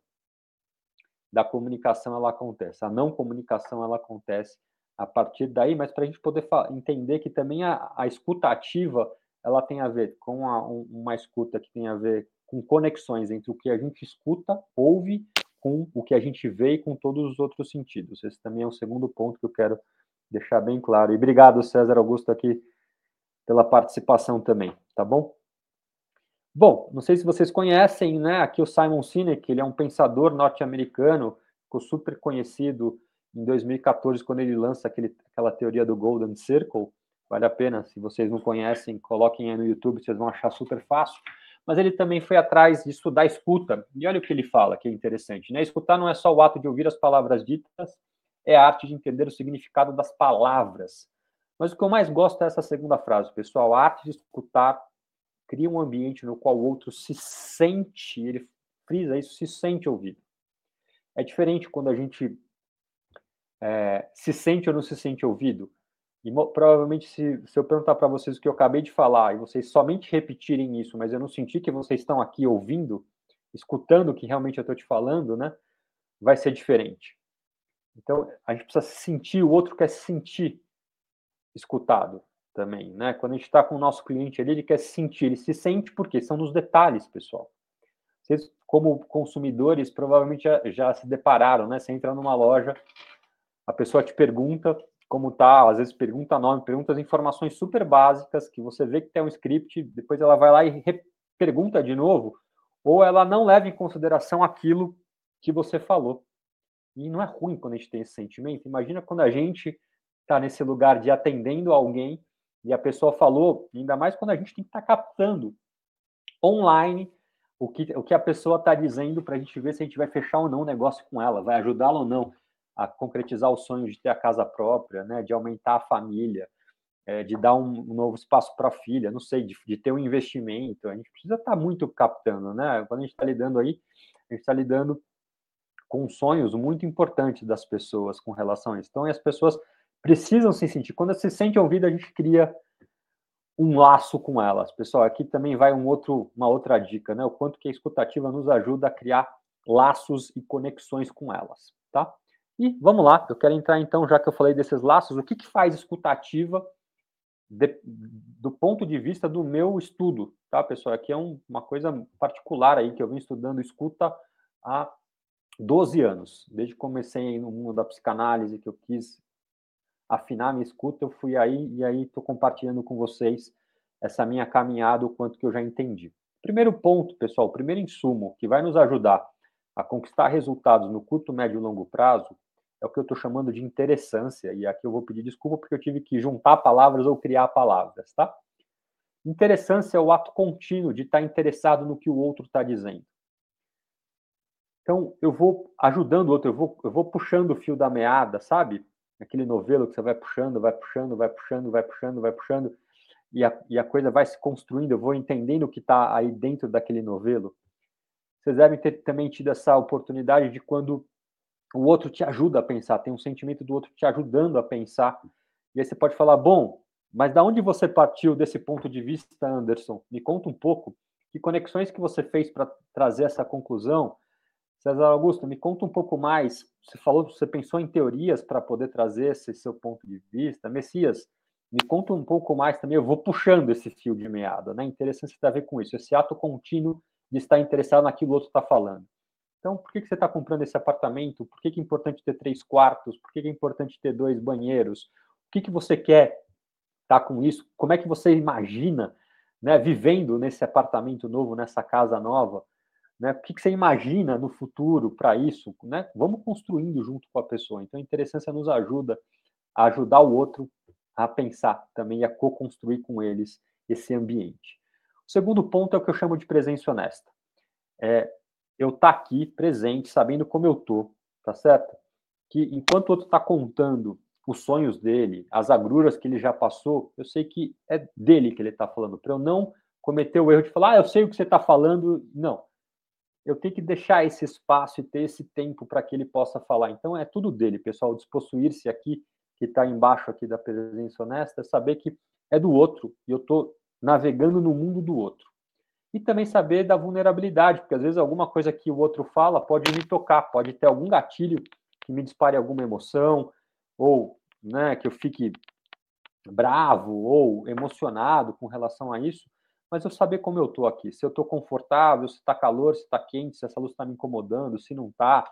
Da comunicação ela acontece, a não comunicação ela acontece a partir daí, mas para a gente poder entender que também a, a escuta ativa ela tem a ver com a, uma escuta que tem a ver com conexões entre o que a gente escuta, ouve com o que a gente vê e com todos os outros sentidos. Esse também é o segundo ponto que eu quero deixar bem claro. E obrigado, César Augusto, aqui pela participação também, tá bom? Bom, não sei se vocês conhecem, né? Aqui o Simon Sinek, ele é um pensador norte-americano, ficou super conhecido em 2014 quando ele lança aquele, aquela teoria do Golden Circle. Vale a pena, se vocês não conhecem, coloquem aí no YouTube, vocês vão achar super fácil mas ele também foi atrás de estudar a escuta. E olha o que ele fala, que é interessante. Né? Escutar não é só o ato de ouvir as palavras ditas, é a arte de entender o significado das palavras. Mas o que eu mais gosto é essa segunda frase, pessoal. A arte de escutar cria um ambiente no qual o outro se sente, ele frisa isso, se sente ouvido. É diferente quando a gente é, se sente ou não se sente ouvido. E provavelmente, se, se eu perguntar para vocês o que eu acabei de falar e vocês somente repetirem isso, mas eu não senti que vocês estão aqui ouvindo, escutando o que realmente eu estou te falando, né? Vai ser diferente. Então, a gente precisa se sentir, o outro quer se sentir escutado também, né? Quando a gente está com o nosso cliente ali, ele quer se sentir, ele se sente porque são nos detalhes, pessoal. Vocês, como consumidores, provavelmente já, já se depararam, né? Você entra numa loja, a pessoa te pergunta como tá, às vezes pergunta nome, pergunta as informações super básicas que você vê que tem um script, depois ela vai lá e pergunta de novo, ou ela não leva em consideração aquilo que você falou. E não é ruim quando a gente tem esse sentimento. Imagina quando a gente está nesse lugar de atendendo alguém e a pessoa falou, ainda mais quando a gente tem que estar tá captando online o que, o que a pessoa está dizendo para a gente ver se a gente vai fechar ou não o negócio com ela, vai ajudá-la ou não a concretizar o sonho de ter a casa própria, né, de aumentar a família, é, de dar um, novo espaço para a filha, não sei, de, de, ter um investimento. A gente precisa estar tá muito captando, né? Quando a gente está lidando aí, a gente está lidando com sonhos muito importantes das pessoas com relação a isso. Então, as pessoas precisam se sentir. Quando se sente ouvido, a gente cria um laço com elas. Pessoal, aqui também vai um outro, uma outra dica, né? O quanto que a escutativa nos ajuda a criar laços e conexões com elas, tá? E vamos lá, eu quero entrar então, já que eu falei desses laços, o que, que faz escutativa de, do ponto de vista do meu estudo, tá, pessoal? Aqui é um, uma coisa particular aí que eu venho estudando escuta há 12 anos, desde que comecei no mundo da psicanálise, que eu quis afinar minha escuta, eu fui aí e aí estou compartilhando com vocês essa minha caminhada, o quanto que eu já entendi. Primeiro ponto, pessoal, primeiro insumo que vai nos ajudar a conquistar resultados no curto, médio e longo prazo é o que eu estou chamando de interessância, e aqui eu vou pedir desculpa porque eu tive que juntar palavras ou criar palavras, tá? Interessância é o ato contínuo de estar interessado no que o outro está dizendo. Então, eu vou ajudando o outro, eu vou, eu vou puxando o fio da meada, sabe? Aquele novelo que você vai puxando, vai puxando, vai puxando, vai puxando, vai puxando, e a, e a coisa vai se construindo, eu vou entendendo o que está aí dentro daquele novelo. Vocês devem ter também tido essa oportunidade de quando o outro te ajuda a pensar, tem um sentimento do outro te ajudando a pensar, e aí você pode falar, bom, mas da onde você partiu desse ponto de vista, Anderson? Me conta um pouco, que conexões que você fez para trazer essa conclusão? César Augusto, me conta um pouco mais. Você falou, você pensou em teorias para poder trazer esse seu ponto de vista. Messias, me conta um pouco mais também. Eu vou puxando esse fio de meada, né? Interessante ter a ver com isso. Esse ato contínuo de estar interessado naquilo que o outro está falando. Então, por que, que você está comprando esse apartamento? Por que, que é importante ter três quartos? Por que, que é importante ter dois banheiros? O que, que você quer tá com isso? Como é que você imagina né, vivendo nesse apartamento novo, nessa casa nova? Né? O que, que você imagina no futuro para isso? Né? Vamos construindo junto com a pessoa. Então, a interessância nos ajuda a ajudar o outro a pensar também e a co-construir com eles esse ambiente. O segundo ponto é o que eu chamo de presença honesta. É eu estar tá aqui presente, sabendo como eu tô, tá certo? Que enquanto o outro está contando os sonhos dele, as agruras que ele já passou, eu sei que é dele que ele está falando, para eu não cometer o erro de falar, ah, eu sei o que você está falando. Não, eu tenho que deixar esse espaço e ter esse tempo para que ele possa falar. Então é tudo dele, pessoal. Despossuir-se aqui, que está embaixo aqui da presença honesta, é saber que é do outro e eu estou navegando no mundo do outro. E também saber da vulnerabilidade, porque às vezes alguma coisa que o outro fala pode me tocar, pode ter algum gatilho que me dispare alguma emoção, ou né, que eu fique bravo ou emocionado com relação a isso mas eu saber como eu estou aqui, se eu estou confortável, se está calor, se está quente, se essa luz está me incomodando, se não está.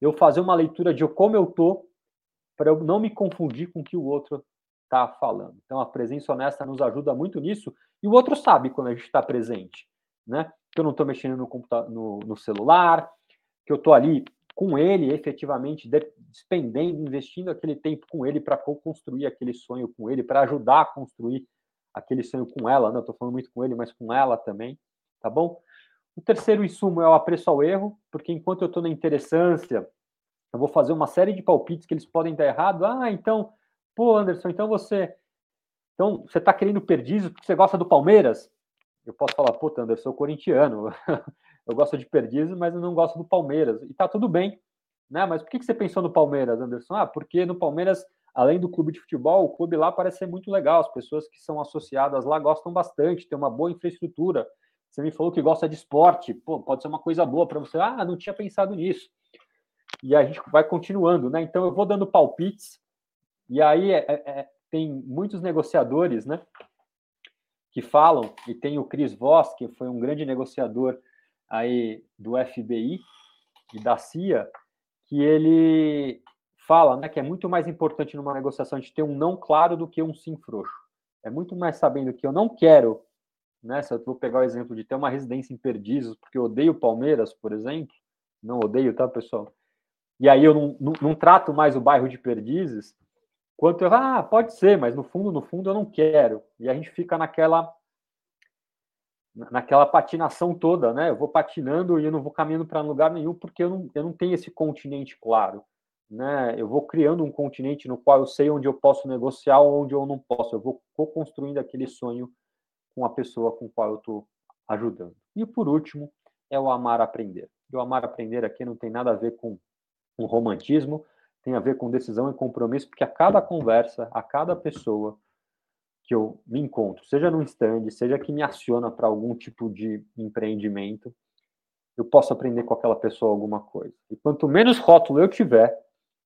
Eu fazer uma leitura de como eu estou, para eu não me confundir com o que o outro está falando. Então, a presença honesta nos ajuda muito nisso, e o outro sabe quando a gente está presente, né? Que eu não estou mexendo no, no, no celular, que eu estou ali com ele, efetivamente, despendendo, investindo aquele tempo com ele para construir aquele sonho com ele, para ajudar a construir aquele sonho com ela, né? Tô falando muito com ele, mas com ela também, tá bom? O terceiro insumo é o apreço ao erro, porque enquanto eu estou na interessância, eu vou fazer uma série de palpites que eles podem dar errado. Ah, então, pô, Anderson, então você. Então, você está querendo perdizes porque você gosta do Palmeiras? Eu posso falar, pô, Anderson, eu sou corintiano. (laughs) eu gosto de perdizes, mas eu não gosto do Palmeiras. E tá tudo bem, né? Mas por que você pensou no Palmeiras, Anderson? Ah, porque no Palmeiras além do clube de futebol, o clube lá parece ser muito legal. As pessoas que são associadas lá gostam bastante, tem uma boa infraestrutura. Você me falou que gosta de esporte, pô, pode ser uma coisa boa para você. Ah, não tinha pensado nisso. E a gente vai continuando, né? Então eu vou dando palpites, e aí é, é, é tem muitos negociadores, né? Que falam, e tem o Chris Voss, que foi um grande negociador aí do FBI e da CIA, que ele fala né, que é muito mais importante numa negociação de ter um não claro do que um sim frouxo. É muito mais sabendo que eu não quero, né, se eu vou pegar o exemplo de ter uma residência em Perdizes, porque eu odeio Palmeiras, por exemplo, não odeio, tá, pessoal? E aí eu não, não, não trato mais o bairro de Perdizes, quanto eu, ah, pode ser, mas no fundo, no fundo eu não quero. E a gente fica naquela naquela patinação toda, né? Eu vou patinando e eu não vou caminhando para lugar nenhum porque eu não, eu não tenho esse continente claro né, eu vou criando um continente no qual eu sei onde eu posso negociar onde eu não posso. Eu vou co-construindo aquele sonho com a pessoa com qual eu estou ajudando. E por último, é o amar aprender. E o amar aprender aqui não tem nada a ver com o romantismo, tem a ver com decisão e compromisso, porque a cada conversa, a cada pessoa que eu me encontro, seja no stand, seja que me aciona para algum tipo de empreendimento, eu posso aprender com aquela pessoa alguma coisa. E quanto menos rótulo eu tiver,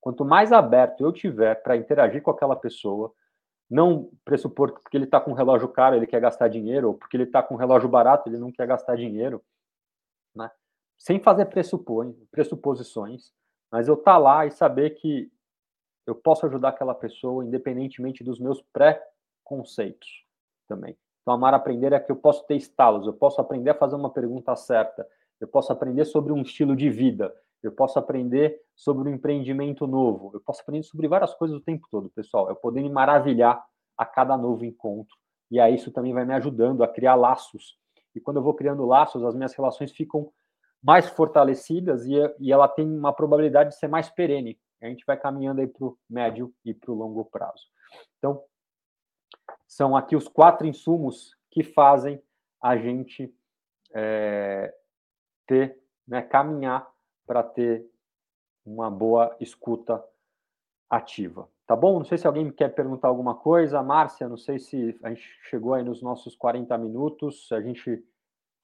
quanto mais aberto eu tiver para interagir com aquela pessoa, não pressupor que ele está com um relógio caro ele quer gastar dinheiro, ou porque ele está com um relógio barato ele não quer gastar dinheiro, né? sem fazer pressuposições, mas eu estar tá lá e saber que eu posso ajudar aquela pessoa independentemente dos meus pré-conceitos também. Então, amar aprender é que eu posso ter estalos, eu posso aprender a fazer uma pergunta certa, eu posso aprender sobre um estilo de vida, eu posso aprender sobre um empreendimento novo, eu posso aprender sobre várias coisas o tempo todo, pessoal. Eu poder me maravilhar a cada novo encontro. E aí isso também vai me ajudando a criar laços. E quando eu vou criando laços, as minhas relações ficam mais fortalecidas e, e ela tem uma probabilidade de ser mais perene a gente vai caminhando aí para o médio e para o longo prazo. Então, são aqui os quatro insumos que fazem a gente é, ter, né, caminhar para ter uma boa escuta ativa. Tá bom? Não sei se alguém quer perguntar alguma coisa. Márcia, não sei se a gente chegou aí nos nossos 40 minutos, a gente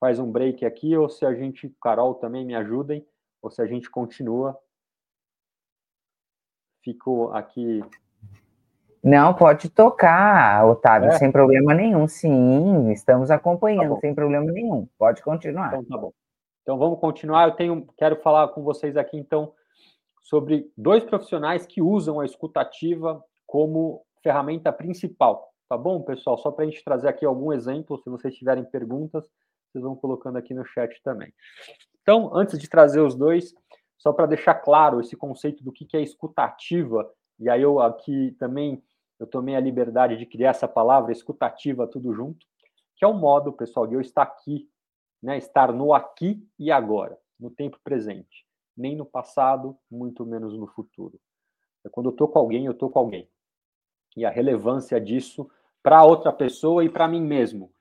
faz um break aqui ou se a gente, Carol, também me ajudem, ou se a gente continua Fico aqui. Não, pode tocar, Otávio, é? sem problema nenhum. Sim, estamos acompanhando, tá sem problema nenhum. Pode continuar. Então, tá bom. Então, vamos continuar. Eu tenho, quero falar com vocês aqui, então, sobre dois profissionais que usam a escutativa como ferramenta principal. Tá bom, pessoal? Só para a gente trazer aqui algum exemplo, se vocês tiverem perguntas, vocês vão colocando aqui no chat também. Então, antes de trazer os dois, só para deixar claro esse conceito do que, é escutativa, e aí eu aqui também eu tomei a liberdade de criar essa palavra, escutativa, tudo junto, que é o modo, pessoal, de eu estar aqui, né, estar no aqui e agora, no tempo presente, nem no passado, muito menos no futuro. É quando eu estou com alguém, eu estou com alguém. E a relevância disso para outra pessoa e para mim mesmo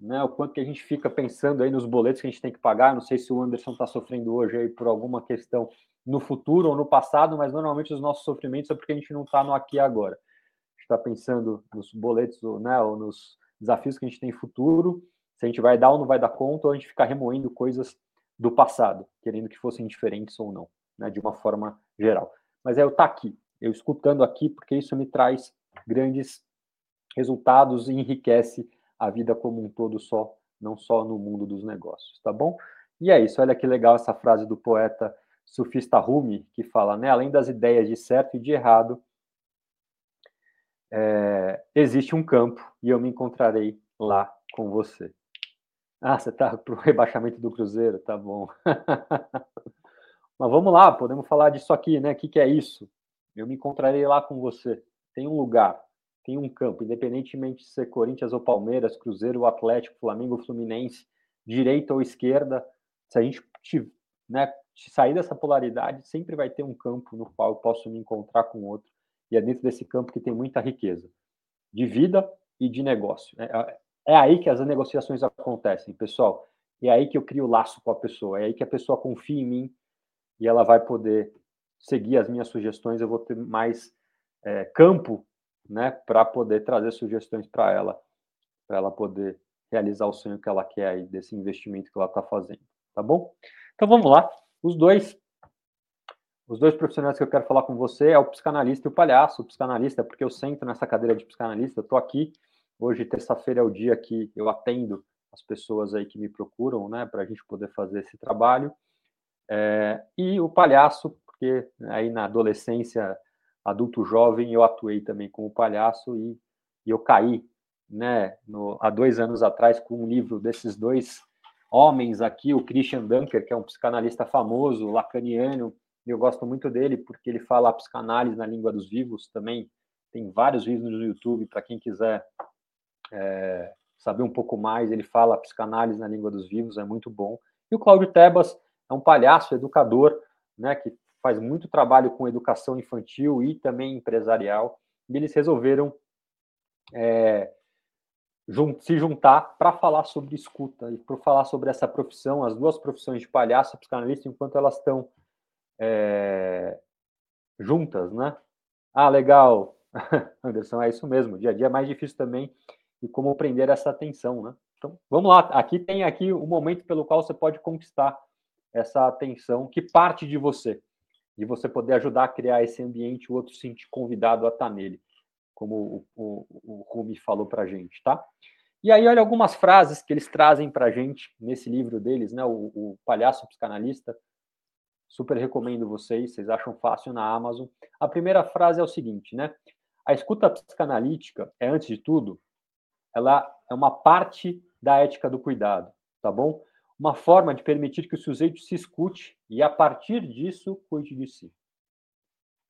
né, o quanto que a gente fica pensando aí nos boletos que a gente tem que pagar. Não sei se o Anderson está sofrendo hoje aí por alguma questão no futuro ou no passado, mas normalmente os nossos sofrimentos é porque a gente não está no aqui e agora. A gente está pensando nos boletos né, ou nos desafios que a gente tem futuro, se a gente vai dar ou não vai dar conta, ou a gente fica remoendo coisas do passado, querendo que fossem diferentes ou não, né, de uma forma geral. Mas é eu estar tá aqui, eu escutando aqui, porque isso me traz grandes resultados e enriquece a vida como um todo só, não só no mundo dos negócios, tá bom? E é isso, olha que legal essa frase do poeta sufista Rumi, que fala, né, além das ideias de certo e de errado, é, existe um campo e eu me encontrarei lá com você. Ah, você tá pro rebaixamento do Cruzeiro, tá bom. (laughs) Mas vamos lá, podemos falar disso aqui, né? O que, que é isso? Eu me encontrarei lá com você. Tem um lugar tem um campo, independentemente de ser Corinthians ou Palmeiras, Cruzeiro Atlético, Flamengo Fluminense, direita ou esquerda, se a gente né, sair dessa polaridade, sempre vai ter um campo no qual eu posso me encontrar com outro, e é dentro desse campo que tem muita riqueza de vida e de negócio. É, é, é aí que as negociações acontecem, pessoal. É aí que eu crio laço com a pessoa, é aí que a pessoa confia em mim e ela vai poder seguir as minhas sugestões, eu vou ter mais é, campo né, para poder trazer sugestões para ela, para ela poder realizar o sonho que ela quer aí desse investimento que ela está fazendo, tá bom? Então vamos lá, os dois, os dois profissionais que eu quero falar com você é o psicanalista e o palhaço. O psicanalista, porque eu sento nessa cadeira de psicanalista, estou aqui hoje terça-feira é o dia que eu atendo as pessoas aí que me procuram, né, para a gente poder fazer esse trabalho. É, e o palhaço, porque aí na adolescência adulto jovem, eu atuei também como palhaço e, e eu caí, né, no, há dois anos atrás, com um livro desses dois homens aqui, o Christian Dunker, que é um psicanalista famoso, lacaniano, eu gosto muito dele porque ele fala a psicanálise na língua dos vivos também. Tem vários vídeos no YouTube para quem quiser é, saber um pouco mais. Ele fala a psicanálise na língua dos vivos, é muito bom. E o Cláudio Tebas é um palhaço, educador, né, que faz muito trabalho com educação infantil e também empresarial, e eles resolveram é, se juntar para falar sobre escuta e para falar sobre essa profissão, as duas profissões de palhaço e psicanalista, enquanto elas estão é, juntas, né? Ah, legal, (laughs) Anderson, é isso mesmo. Dia a dia é mais difícil também e como prender essa atenção, né? Então, vamos lá. Aqui tem aqui o um momento pelo qual você pode conquistar essa atenção que parte de você, de você poder ajudar a criar esse ambiente, o outro se sentir convidado a estar nele, como o, o, o Rumi falou para a gente, tá? E aí, olha algumas frases que eles trazem para a gente nesse livro deles, né? O, o Palhaço Psicanalista. Super recomendo vocês, vocês acham fácil na Amazon. A primeira frase é o seguinte, né? A escuta psicanalítica é, antes de tudo, ela é uma parte da ética do cuidado, tá bom? Uma forma de permitir que o sujeito se escute e, a partir disso, cuide de si.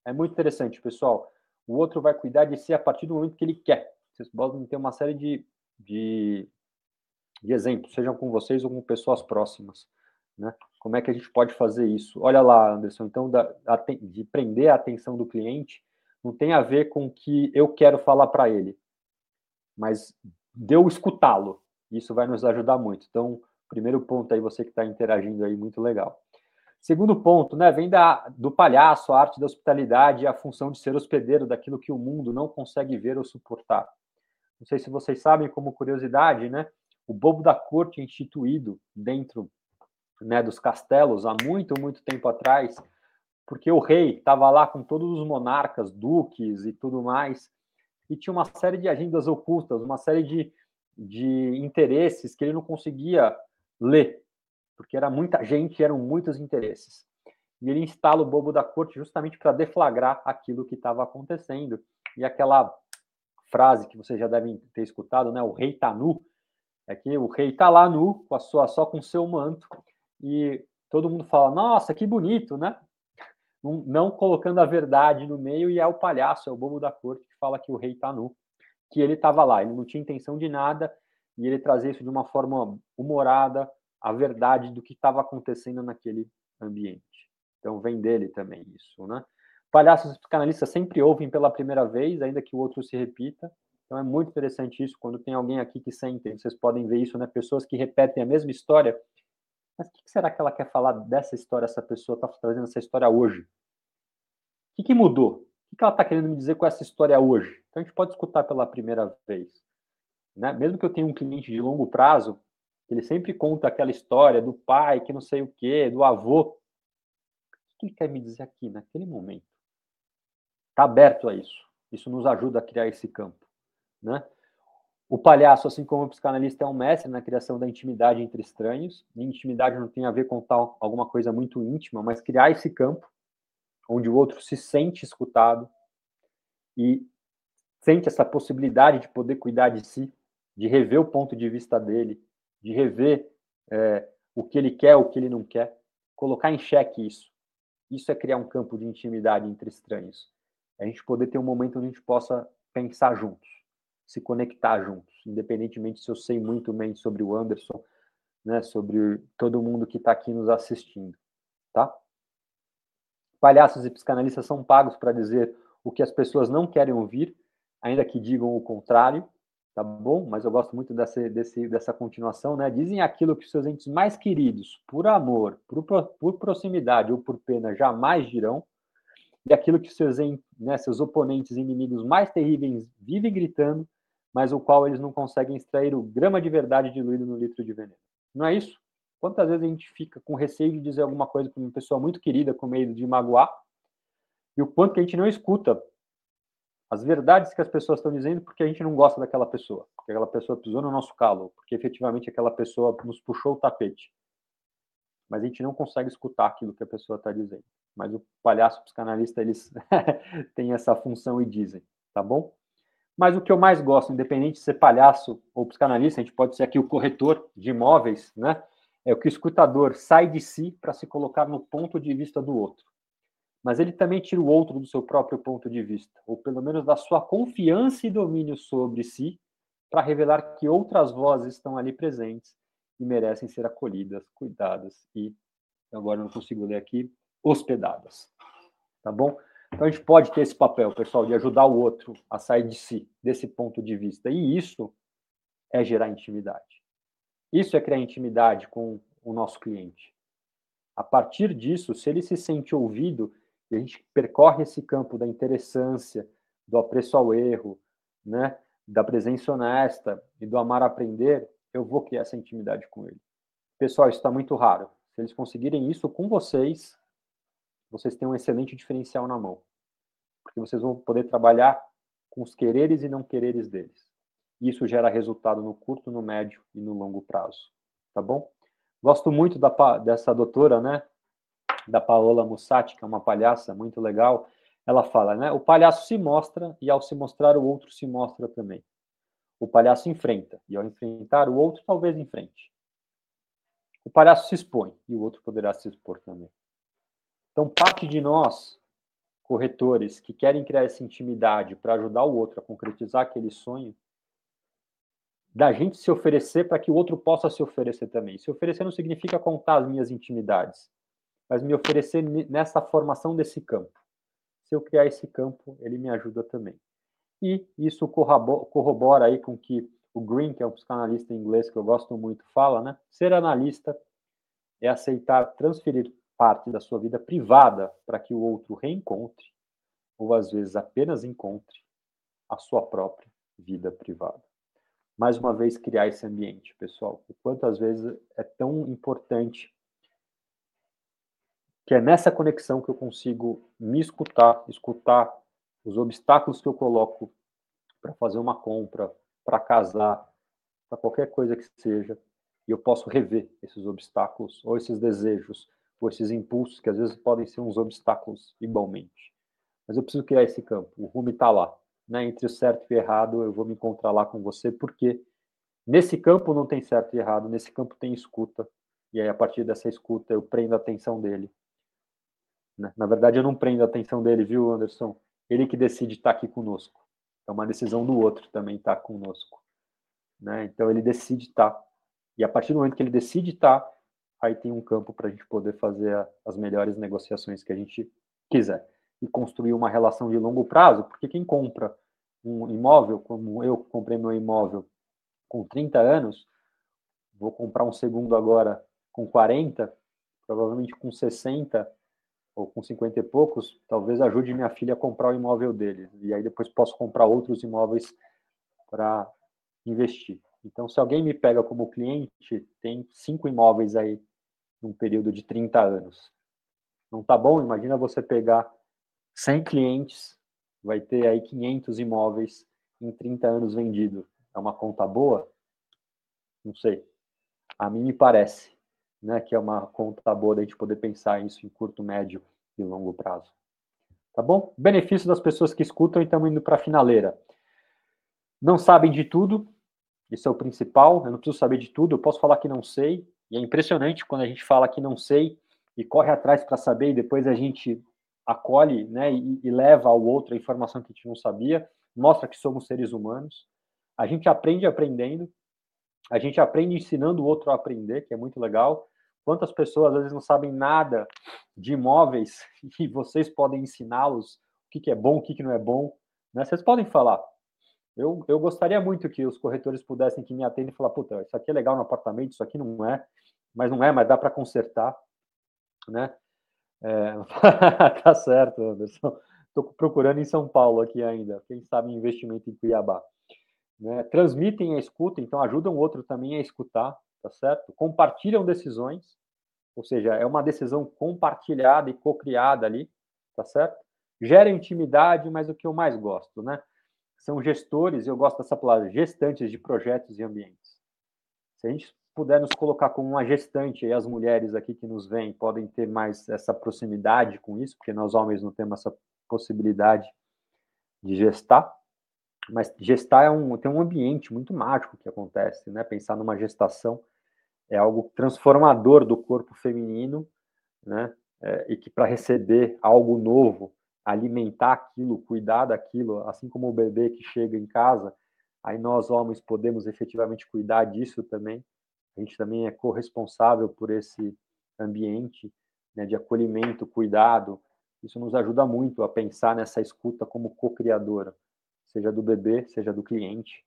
É muito interessante, pessoal. O outro vai cuidar de si a partir do momento que ele quer. Vocês podem ter uma série de, de, de exemplos, sejam com vocês ou com pessoas próximas. Né? Como é que a gente pode fazer isso? Olha lá, Anderson, então, da, de prender a atenção do cliente não tem a ver com o que eu quero falar para ele, mas de eu escutá-lo. Isso vai nos ajudar muito. Então, primeiro ponto aí, você que está interagindo aí, muito legal. Segundo ponto, né, vem da, do palhaço, a arte da hospitalidade a função de ser hospedeiro daquilo que o mundo não consegue ver ou suportar. Não sei se vocês sabem, como curiosidade, né, o bobo da corte instituído dentro né, dos castelos há muito, muito tempo atrás, porque o rei estava lá com todos os monarcas, duques e tudo mais, e tinha uma série de agendas ocultas, uma série de, de interesses que ele não conseguia ler, porque era muita gente, eram muitos interesses. E ele instala o bobo da corte justamente para deflagrar aquilo que estava acontecendo. E aquela frase que vocês já devem ter escutado, né? O rei está nu. É que o rei está lá nu, com a sua, só com o seu manto, e todo mundo fala: Nossa, que bonito, né? Não, não, colocando a verdade no meio, e é o palhaço, é o bobo da corte que fala que o rei está nu, que ele estava lá, ele não tinha intenção de nada, e ele trazia isso de uma forma humorada, a verdade do que estava acontecendo naquele ambiente. Então vem dele também isso, né? Palhaços psicanalistas sempre ouvem pela primeira vez, ainda que o outro se repita. Então é muito interessante isso, quando tem alguém aqui que sente, vocês podem ver isso, né? Pessoas que repetem a mesma história mas o que será que ela quer falar dessa história, essa pessoa está trazendo essa história hoje? O que, que mudou? O que ela está querendo me dizer com essa história hoje? Então a gente pode escutar pela primeira vez. Né? Mesmo que eu tenha um cliente de longo prazo, ele sempre conta aquela história do pai, que não sei o quê, do avô. O que ele quer me dizer aqui, naquele momento? Está aberto a isso. Isso nos ajuda a criar esse campo. Né? O palhaço, assim como o psicanalista, é um mestre na criação da intimidade entre estranhos. E intimidade não tem a ver com tal alguma coisa muito íntima, mas criar esse campo onde o outro se sente escutado e sente essa possibilidade de poder cuidar de si, de rever o ponto de vista dele, de rever é, o que ele quer, o que ele não quer, colocar em xeque isso. Isso é criar um campo de intimidade entre estranhos. É a gente poder ter um momento onde a gente possa pensar juntos se conectar juntos, independentemente se eu sei muito bem sobre o Anderson, né, sobre todo mundo que está aqui nos assistindo, tá? Palhaços e psicanalistas são pagos para dizer o que as pessoas não querem ouvir, ainda que digam o contrário, tá bom? Mas eu gosto muito dessa, desse, dessa continuação, né? Dizem aquilo que seus entes mais queridos, por amor, por, por proximidade ou por pena, jamais dirão, e aquilo que seus, né, seus oponentes inimigos mais terríveis vivem gritando, mas o qual eles não conseguem extrair o grama de verdade diluído no litro de veneno. Não é isso? Quantas vezes a gente fica com receio de dizer alguma coisa para uma pessoa muito querida, com medo de magoar, e o quanto que a gente não escuta as verdades que as pessoas estão dizendo porque a gente não gosta daquela pessoa, porque aquela pessoa pisou no nosso calo, porque efetivamente aquela pessoa nos puxou o tapete. Mas a gente não consegue escutar aquilo que a pessoa está dizendo. Mas o palhaço psicanalista, eles (laughs) têm essa função e dizem, tá bom? Mas o que eu mais gosto, independente de ser palhaço ou psicanalista, a gente pode ser aqui o corretor de imóveis, né? É o que o escutador sai de si para se colocar no ponto de vista do outro. Mas ele também tira o outro do seu próprio ponto de vista, ou pelo menos da sua confiança e domínio sobre si, para revelar que outras vozes estão ali presentes e merecem ser acolhidas, cuidadas e, agora não consigo ler aqui, hospedadas. Tá bom? Então a gente pode ter esse papel, pessoal, de ajudar o outro a sair de si, desse ponto de vista. E isso é gerar intimidade. Isso é criar intimidade com o nosso cliente. A partir disso, se ele se sente ouvido, e a gente percorre esse campo da interessância, do apreço ao erro, né, da presença honesta e do amar aprender, eu vou criar essa intimidade com ele. Pessoal, isso está muito raro. Se eles conseguirem isso com vocês, vocês têm um excelente diferencial na mão. Porque vocês vão poder trabalhar com os quereres e não quereres deles. Isso gera resultado no curto, no médio e no longo prazo. Tá bom? Gosto muito da, dessa doutora, né? Da Paola Mussati, que é uma palhaça muito legal. Ela fala, né? O palhaço se mostra e ao se mostrar o outro se mostra também. O palhaço enfrenta e ao enfrentar o outro talvez enfrente. O palhaço se expõe e o outro poderá se expor também. Então, parte de nós, corretores, que querem criar essa intimidade para ajudar o outro a concretizar aquele sonho, da gente se oferecer para que o outro possa se oferecer também. Se oferecer não significa contar as minhas intimidades, mas me oferecer nessa formação desse campo. Se eu criar esse campo, ele me ajuda também. E isso corrobora aí com que o Green, que é um psicanalista inglês que eu gosto muito, fala, né? Ser analista é aceitar transferir parte da sua vida privada para que o outro reencontre, ou às vezes apenas encontre, a sua própria vida privada. Mais uma vez, criar esse ambiente, pessoal. O quanto às vezes é tão importante que é nessa conexão que eu consigo me escutar, escutar os obstáculos que eu coloco para fazer uma compra, para casar, para qualquer coisa que seja, e eu posso rever esses obstáculos ou esses desejos ou esses impulsos que às vezes podem ser uns obstáculos igualmente. Mas eu preciso criar esse campo. O rumo está lá. Né? Entre o certo e o errado, eu vou me encontrar lá com você, porque nesse campo não tem certo e errado, nesse campo tem escuta. E aí, a partir dessa escuta, eu prendo a atenção dele. Né? Na verdade, eu não prendo a atenção dele, viu, Anderson? Ele que decide estar aqui conosco. É uma decisão do outro também estar conosco. Né? Então, ele decide estar. E a partir do momento que ele decide estar, aí tem um campo para a gente poder fazer a, as melhores negociações que a gente quiser e construir uma relação de longo prazo, porque quem compra um imóvel, como eu comprei meu imóvel com 30 anos, vou comprar um segundo agora com 40, provavelmente com 60 ou com 50 e poucos, talvez ajude minha filha a comprar o imóvel dele. E aí depois posso comprar outros imóveis para investir. Então, se alguém me pega como cliente, tem cinco imóveis aí num período de 30 anos. Não tá bom? Imagina você pegar 100 clientes, vai ter aí 500 imóveis em 30 anos vendido. É uma conta boa? Não sei. A mim me parece né, que é uma conta boa da gente poder pensar isso em curto, médio e longo prazo. Tá bom? Benefício das pessoas que escutam e estamos indo para a finaleira. Não sabem de tudo, isso é o principal. Eu não preciso saber de tudo, eu posso falar que não sei. E é impressionante quando a gente fala que não sei e corre atrás para saber e depois a gente acolhe né, e, e, leva ao outro a informação que a gente não sabia, mostra que somos seres humanos. A gente aprende aprendendo, a gente aprende ensinando o outro a aprender, que é muito legal. Quantas pessoas às vezes não sabem nada de imóveis (laughs) e vocês podem ensiná-los o que, que é bom, o que, que não é bom. Né? Vocês podem falar. Eu, eu gostaria muito que os corretores pudessem que me atendem e falar, puta, isso aqui é legal no apartamento, isso aqui não é, mas não é, mas dá para consertar, né? É, (laughs) tá certo, Anderson. Estou procurando em São Paulo aqui ainda. Quem sabe investimento em Cuiabá. Né? Transmitem a escuta, então ajudam o outro também a escutar, tá certo? Compartilham decisões, ou seja, é uma decisão compartilhada e co-criada ali, tá certo? Gera intimidade, mas o que eu mais gosto, né? São gestores, eu gosto dessa palavra, gestantes de projetos e ambientes. Se a gente puder nos colocar como uma gestante, e as mulheres aqui que nos veem podem ter mais essa proximidade com isso, porque nós homens não temos essa possibilidade de gestar, mas gestar é um, tem um ambiente muito mágico que acontece, né? Pensar numa gestação é algo transformador do corpo feminino, né? É, e que para receber algo novo, alimentar aquilo, cuidar daquilo, assim como o bebê que chega em casa, aí nós homens podemos efetivamente cuidar disso também a gente também é corresponsável por esse ambiente né, de acolhimento, cuidado. Isso nos ajuda muito a pensar nessa escuta como co-criadora, seja do bebê, seja do cliente,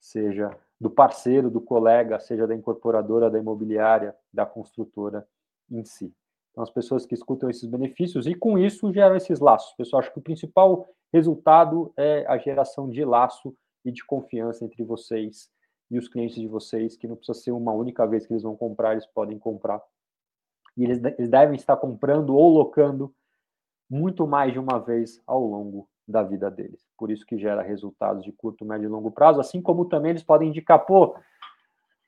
seja do parceiro, do colega, seja da incorporadora, da imobiliária, da construtora em si. Então, as pessoas que escutam esses benefícios e com isso geram esses laços. Pessoal, acho que o principal resultado é a geração de laço e de confiança entre vocês e os clientes de vocês, que não precisa ser uma única vez que eles vão comprar, eles podem comprar. E eles, eles devem estar comprando ou locando muito mais de uma vez ao longo da vida deles. Por isso que gera resultados de curto, médio e longo prazo, assim como também eles podem indicar, pô,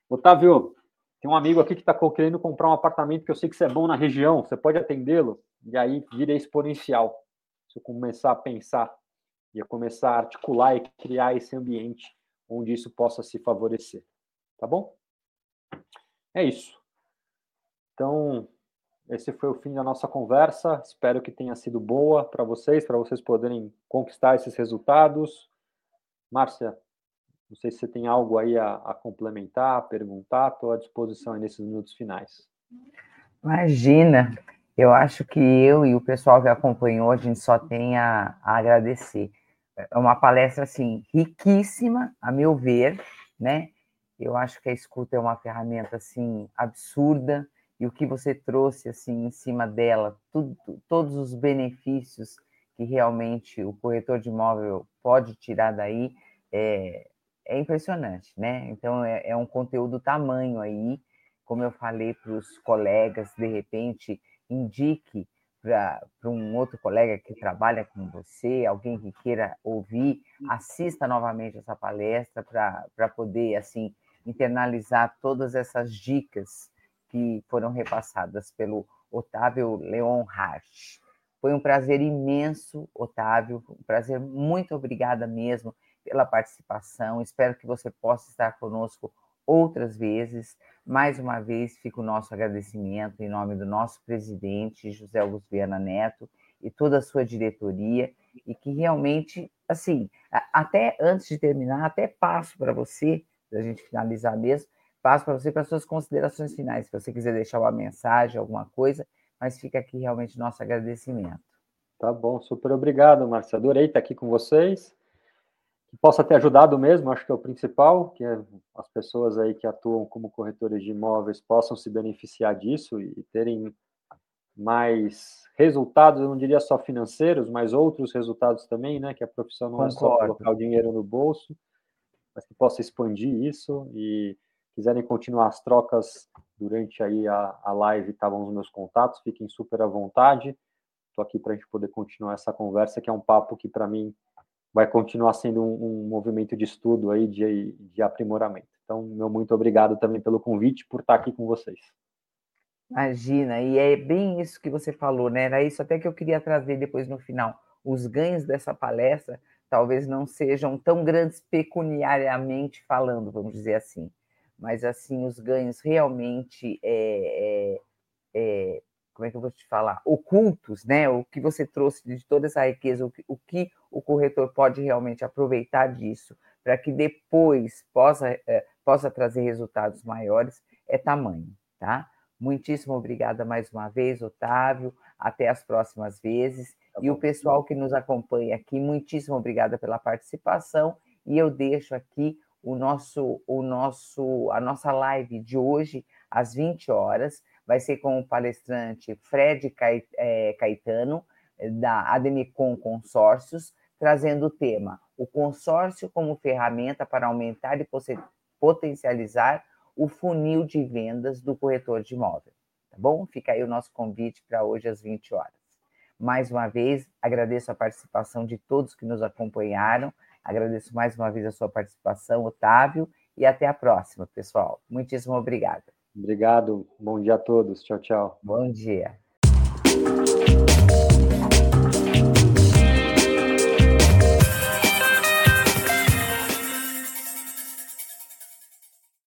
Otávio, tem um amigo aqui que está querendo comprar um apartamento que eu sei que você é bom na região, você pode atendê-lo? E aí vira exponencial. Se eu começar a pensar e começar a articular e criar esse ambiente onde isso possa se favorecer. Tá bom? É isso. Então, esse foi o fim da nossa conversa. Espero que tenha sido boa para vocês, para vocês poderem conquistar esses resultados. Márcia, não sei se você tem algo aí a, a complementar, a perguntar, estou à disposição nesses minutos finais. Imagina, eu acho que eu e o pessoal que acompanhou, a gente só tem a, a agradecer. É uma palestra, assim, riquíssima, a meu ver, né? Eu acho que a escuta é uma ferramenta, assim, absurda, e o que você trouxe, assim, em cima dela, tudo, todos os benefícios que realmente o corretor de imóvel pode tirar daí, é, é impressionante, né? Então é, é um conteúdo tamanho aí, como eu falei para os colegas, de repente indique para um outro colega que trabalha com você, alguém que queira ouvir, assista novamente essa palestra para poder assim internalizar todas essas dicas que foram repassadas pelo Otávio Leon Hart. Foi um prazer imenso, Otávio, um prazer muito obrigada mesmo pela participação. Espero que você possa estar conosco outras vezes. Mais uma vez, fica o nosso agradecimento em nome do nosso presidente, José Augusto Viana Neto, e toda a sua diretoria, e que realmente, assim, até antes de terminar, até passo para você, para a gente finalizar mesmo, passo para você para suas considerações finais, se você quiser deixar uma mensagem, alguma coisa, mas fica aqui realmente nosso agradecimento. Tá bom, super obrigado, Márcia. Adorei estar aqui com vocês que possa ter ajudado mesmo, acho que é o principal, que é as pessoas aí que atuam como corretores de imóveis possam se beneficiar disso e terem mais resultados, eu não diria só financeiros, mas outros resultados também, né? Que a profissão não Concordo. é só colocar o dinheiro no bolso, mas que possa expandir isso e quiserem continuar as trocas durante aí a, a live, estavam os meus contatos, fiquem super à vontade. Estou aqui para a gente poder continuar essa conversa, que é um papo que para mim vai continuar sendo um, um movimento de estudo aí, de, de aprimoramento. Então, meu muito obrigado também pelo convite, por estar aqui com vocês. Imagina, e é bem isso que você falou, né? Era isso até que eu queria trazer depois no final. Os ganhos dessa palestra talvez não sejam tão grandes pecuniariamente falando, vamos dizer assim, mas assim, os ganhos realmente é, é, é, como é que eu vou te falar, ocultos, né? O que você trouxe de toda essa riqueza, o que o, que o corretor pode realmente aproveitar disso para que depois possa, é, possa trazer resultados maiores, é tamanho, tá? Muitíssimo obrigada mais uma vez, Otávio. Até as próximas vezes. Tá e o pessoal que nos acompanha aqui, muitíssimo obrigada pela participação. E eu deixo aqui o nosso, o nosso, a nossa live de hoje às 20 horas vai ser com o palestrante Fred é, Caetano, da Ademicon Consórcios, trazendo o tema o consórcio como ferramenta para aumentar e potencializar o funil de vendas do corretor de imóvel. Tá bom? Fica aí o nosso convite para hoje às 20 horas. Mais uma vez, agradeço a participação de todos que nos acompanharam, agradeço mais uma vez a sua participação, Otávio, e até a próxima, pessoal. Muitíssimo obrigada. Obrigado. Bom dia a todos. Tchau, tchau. Bom dia.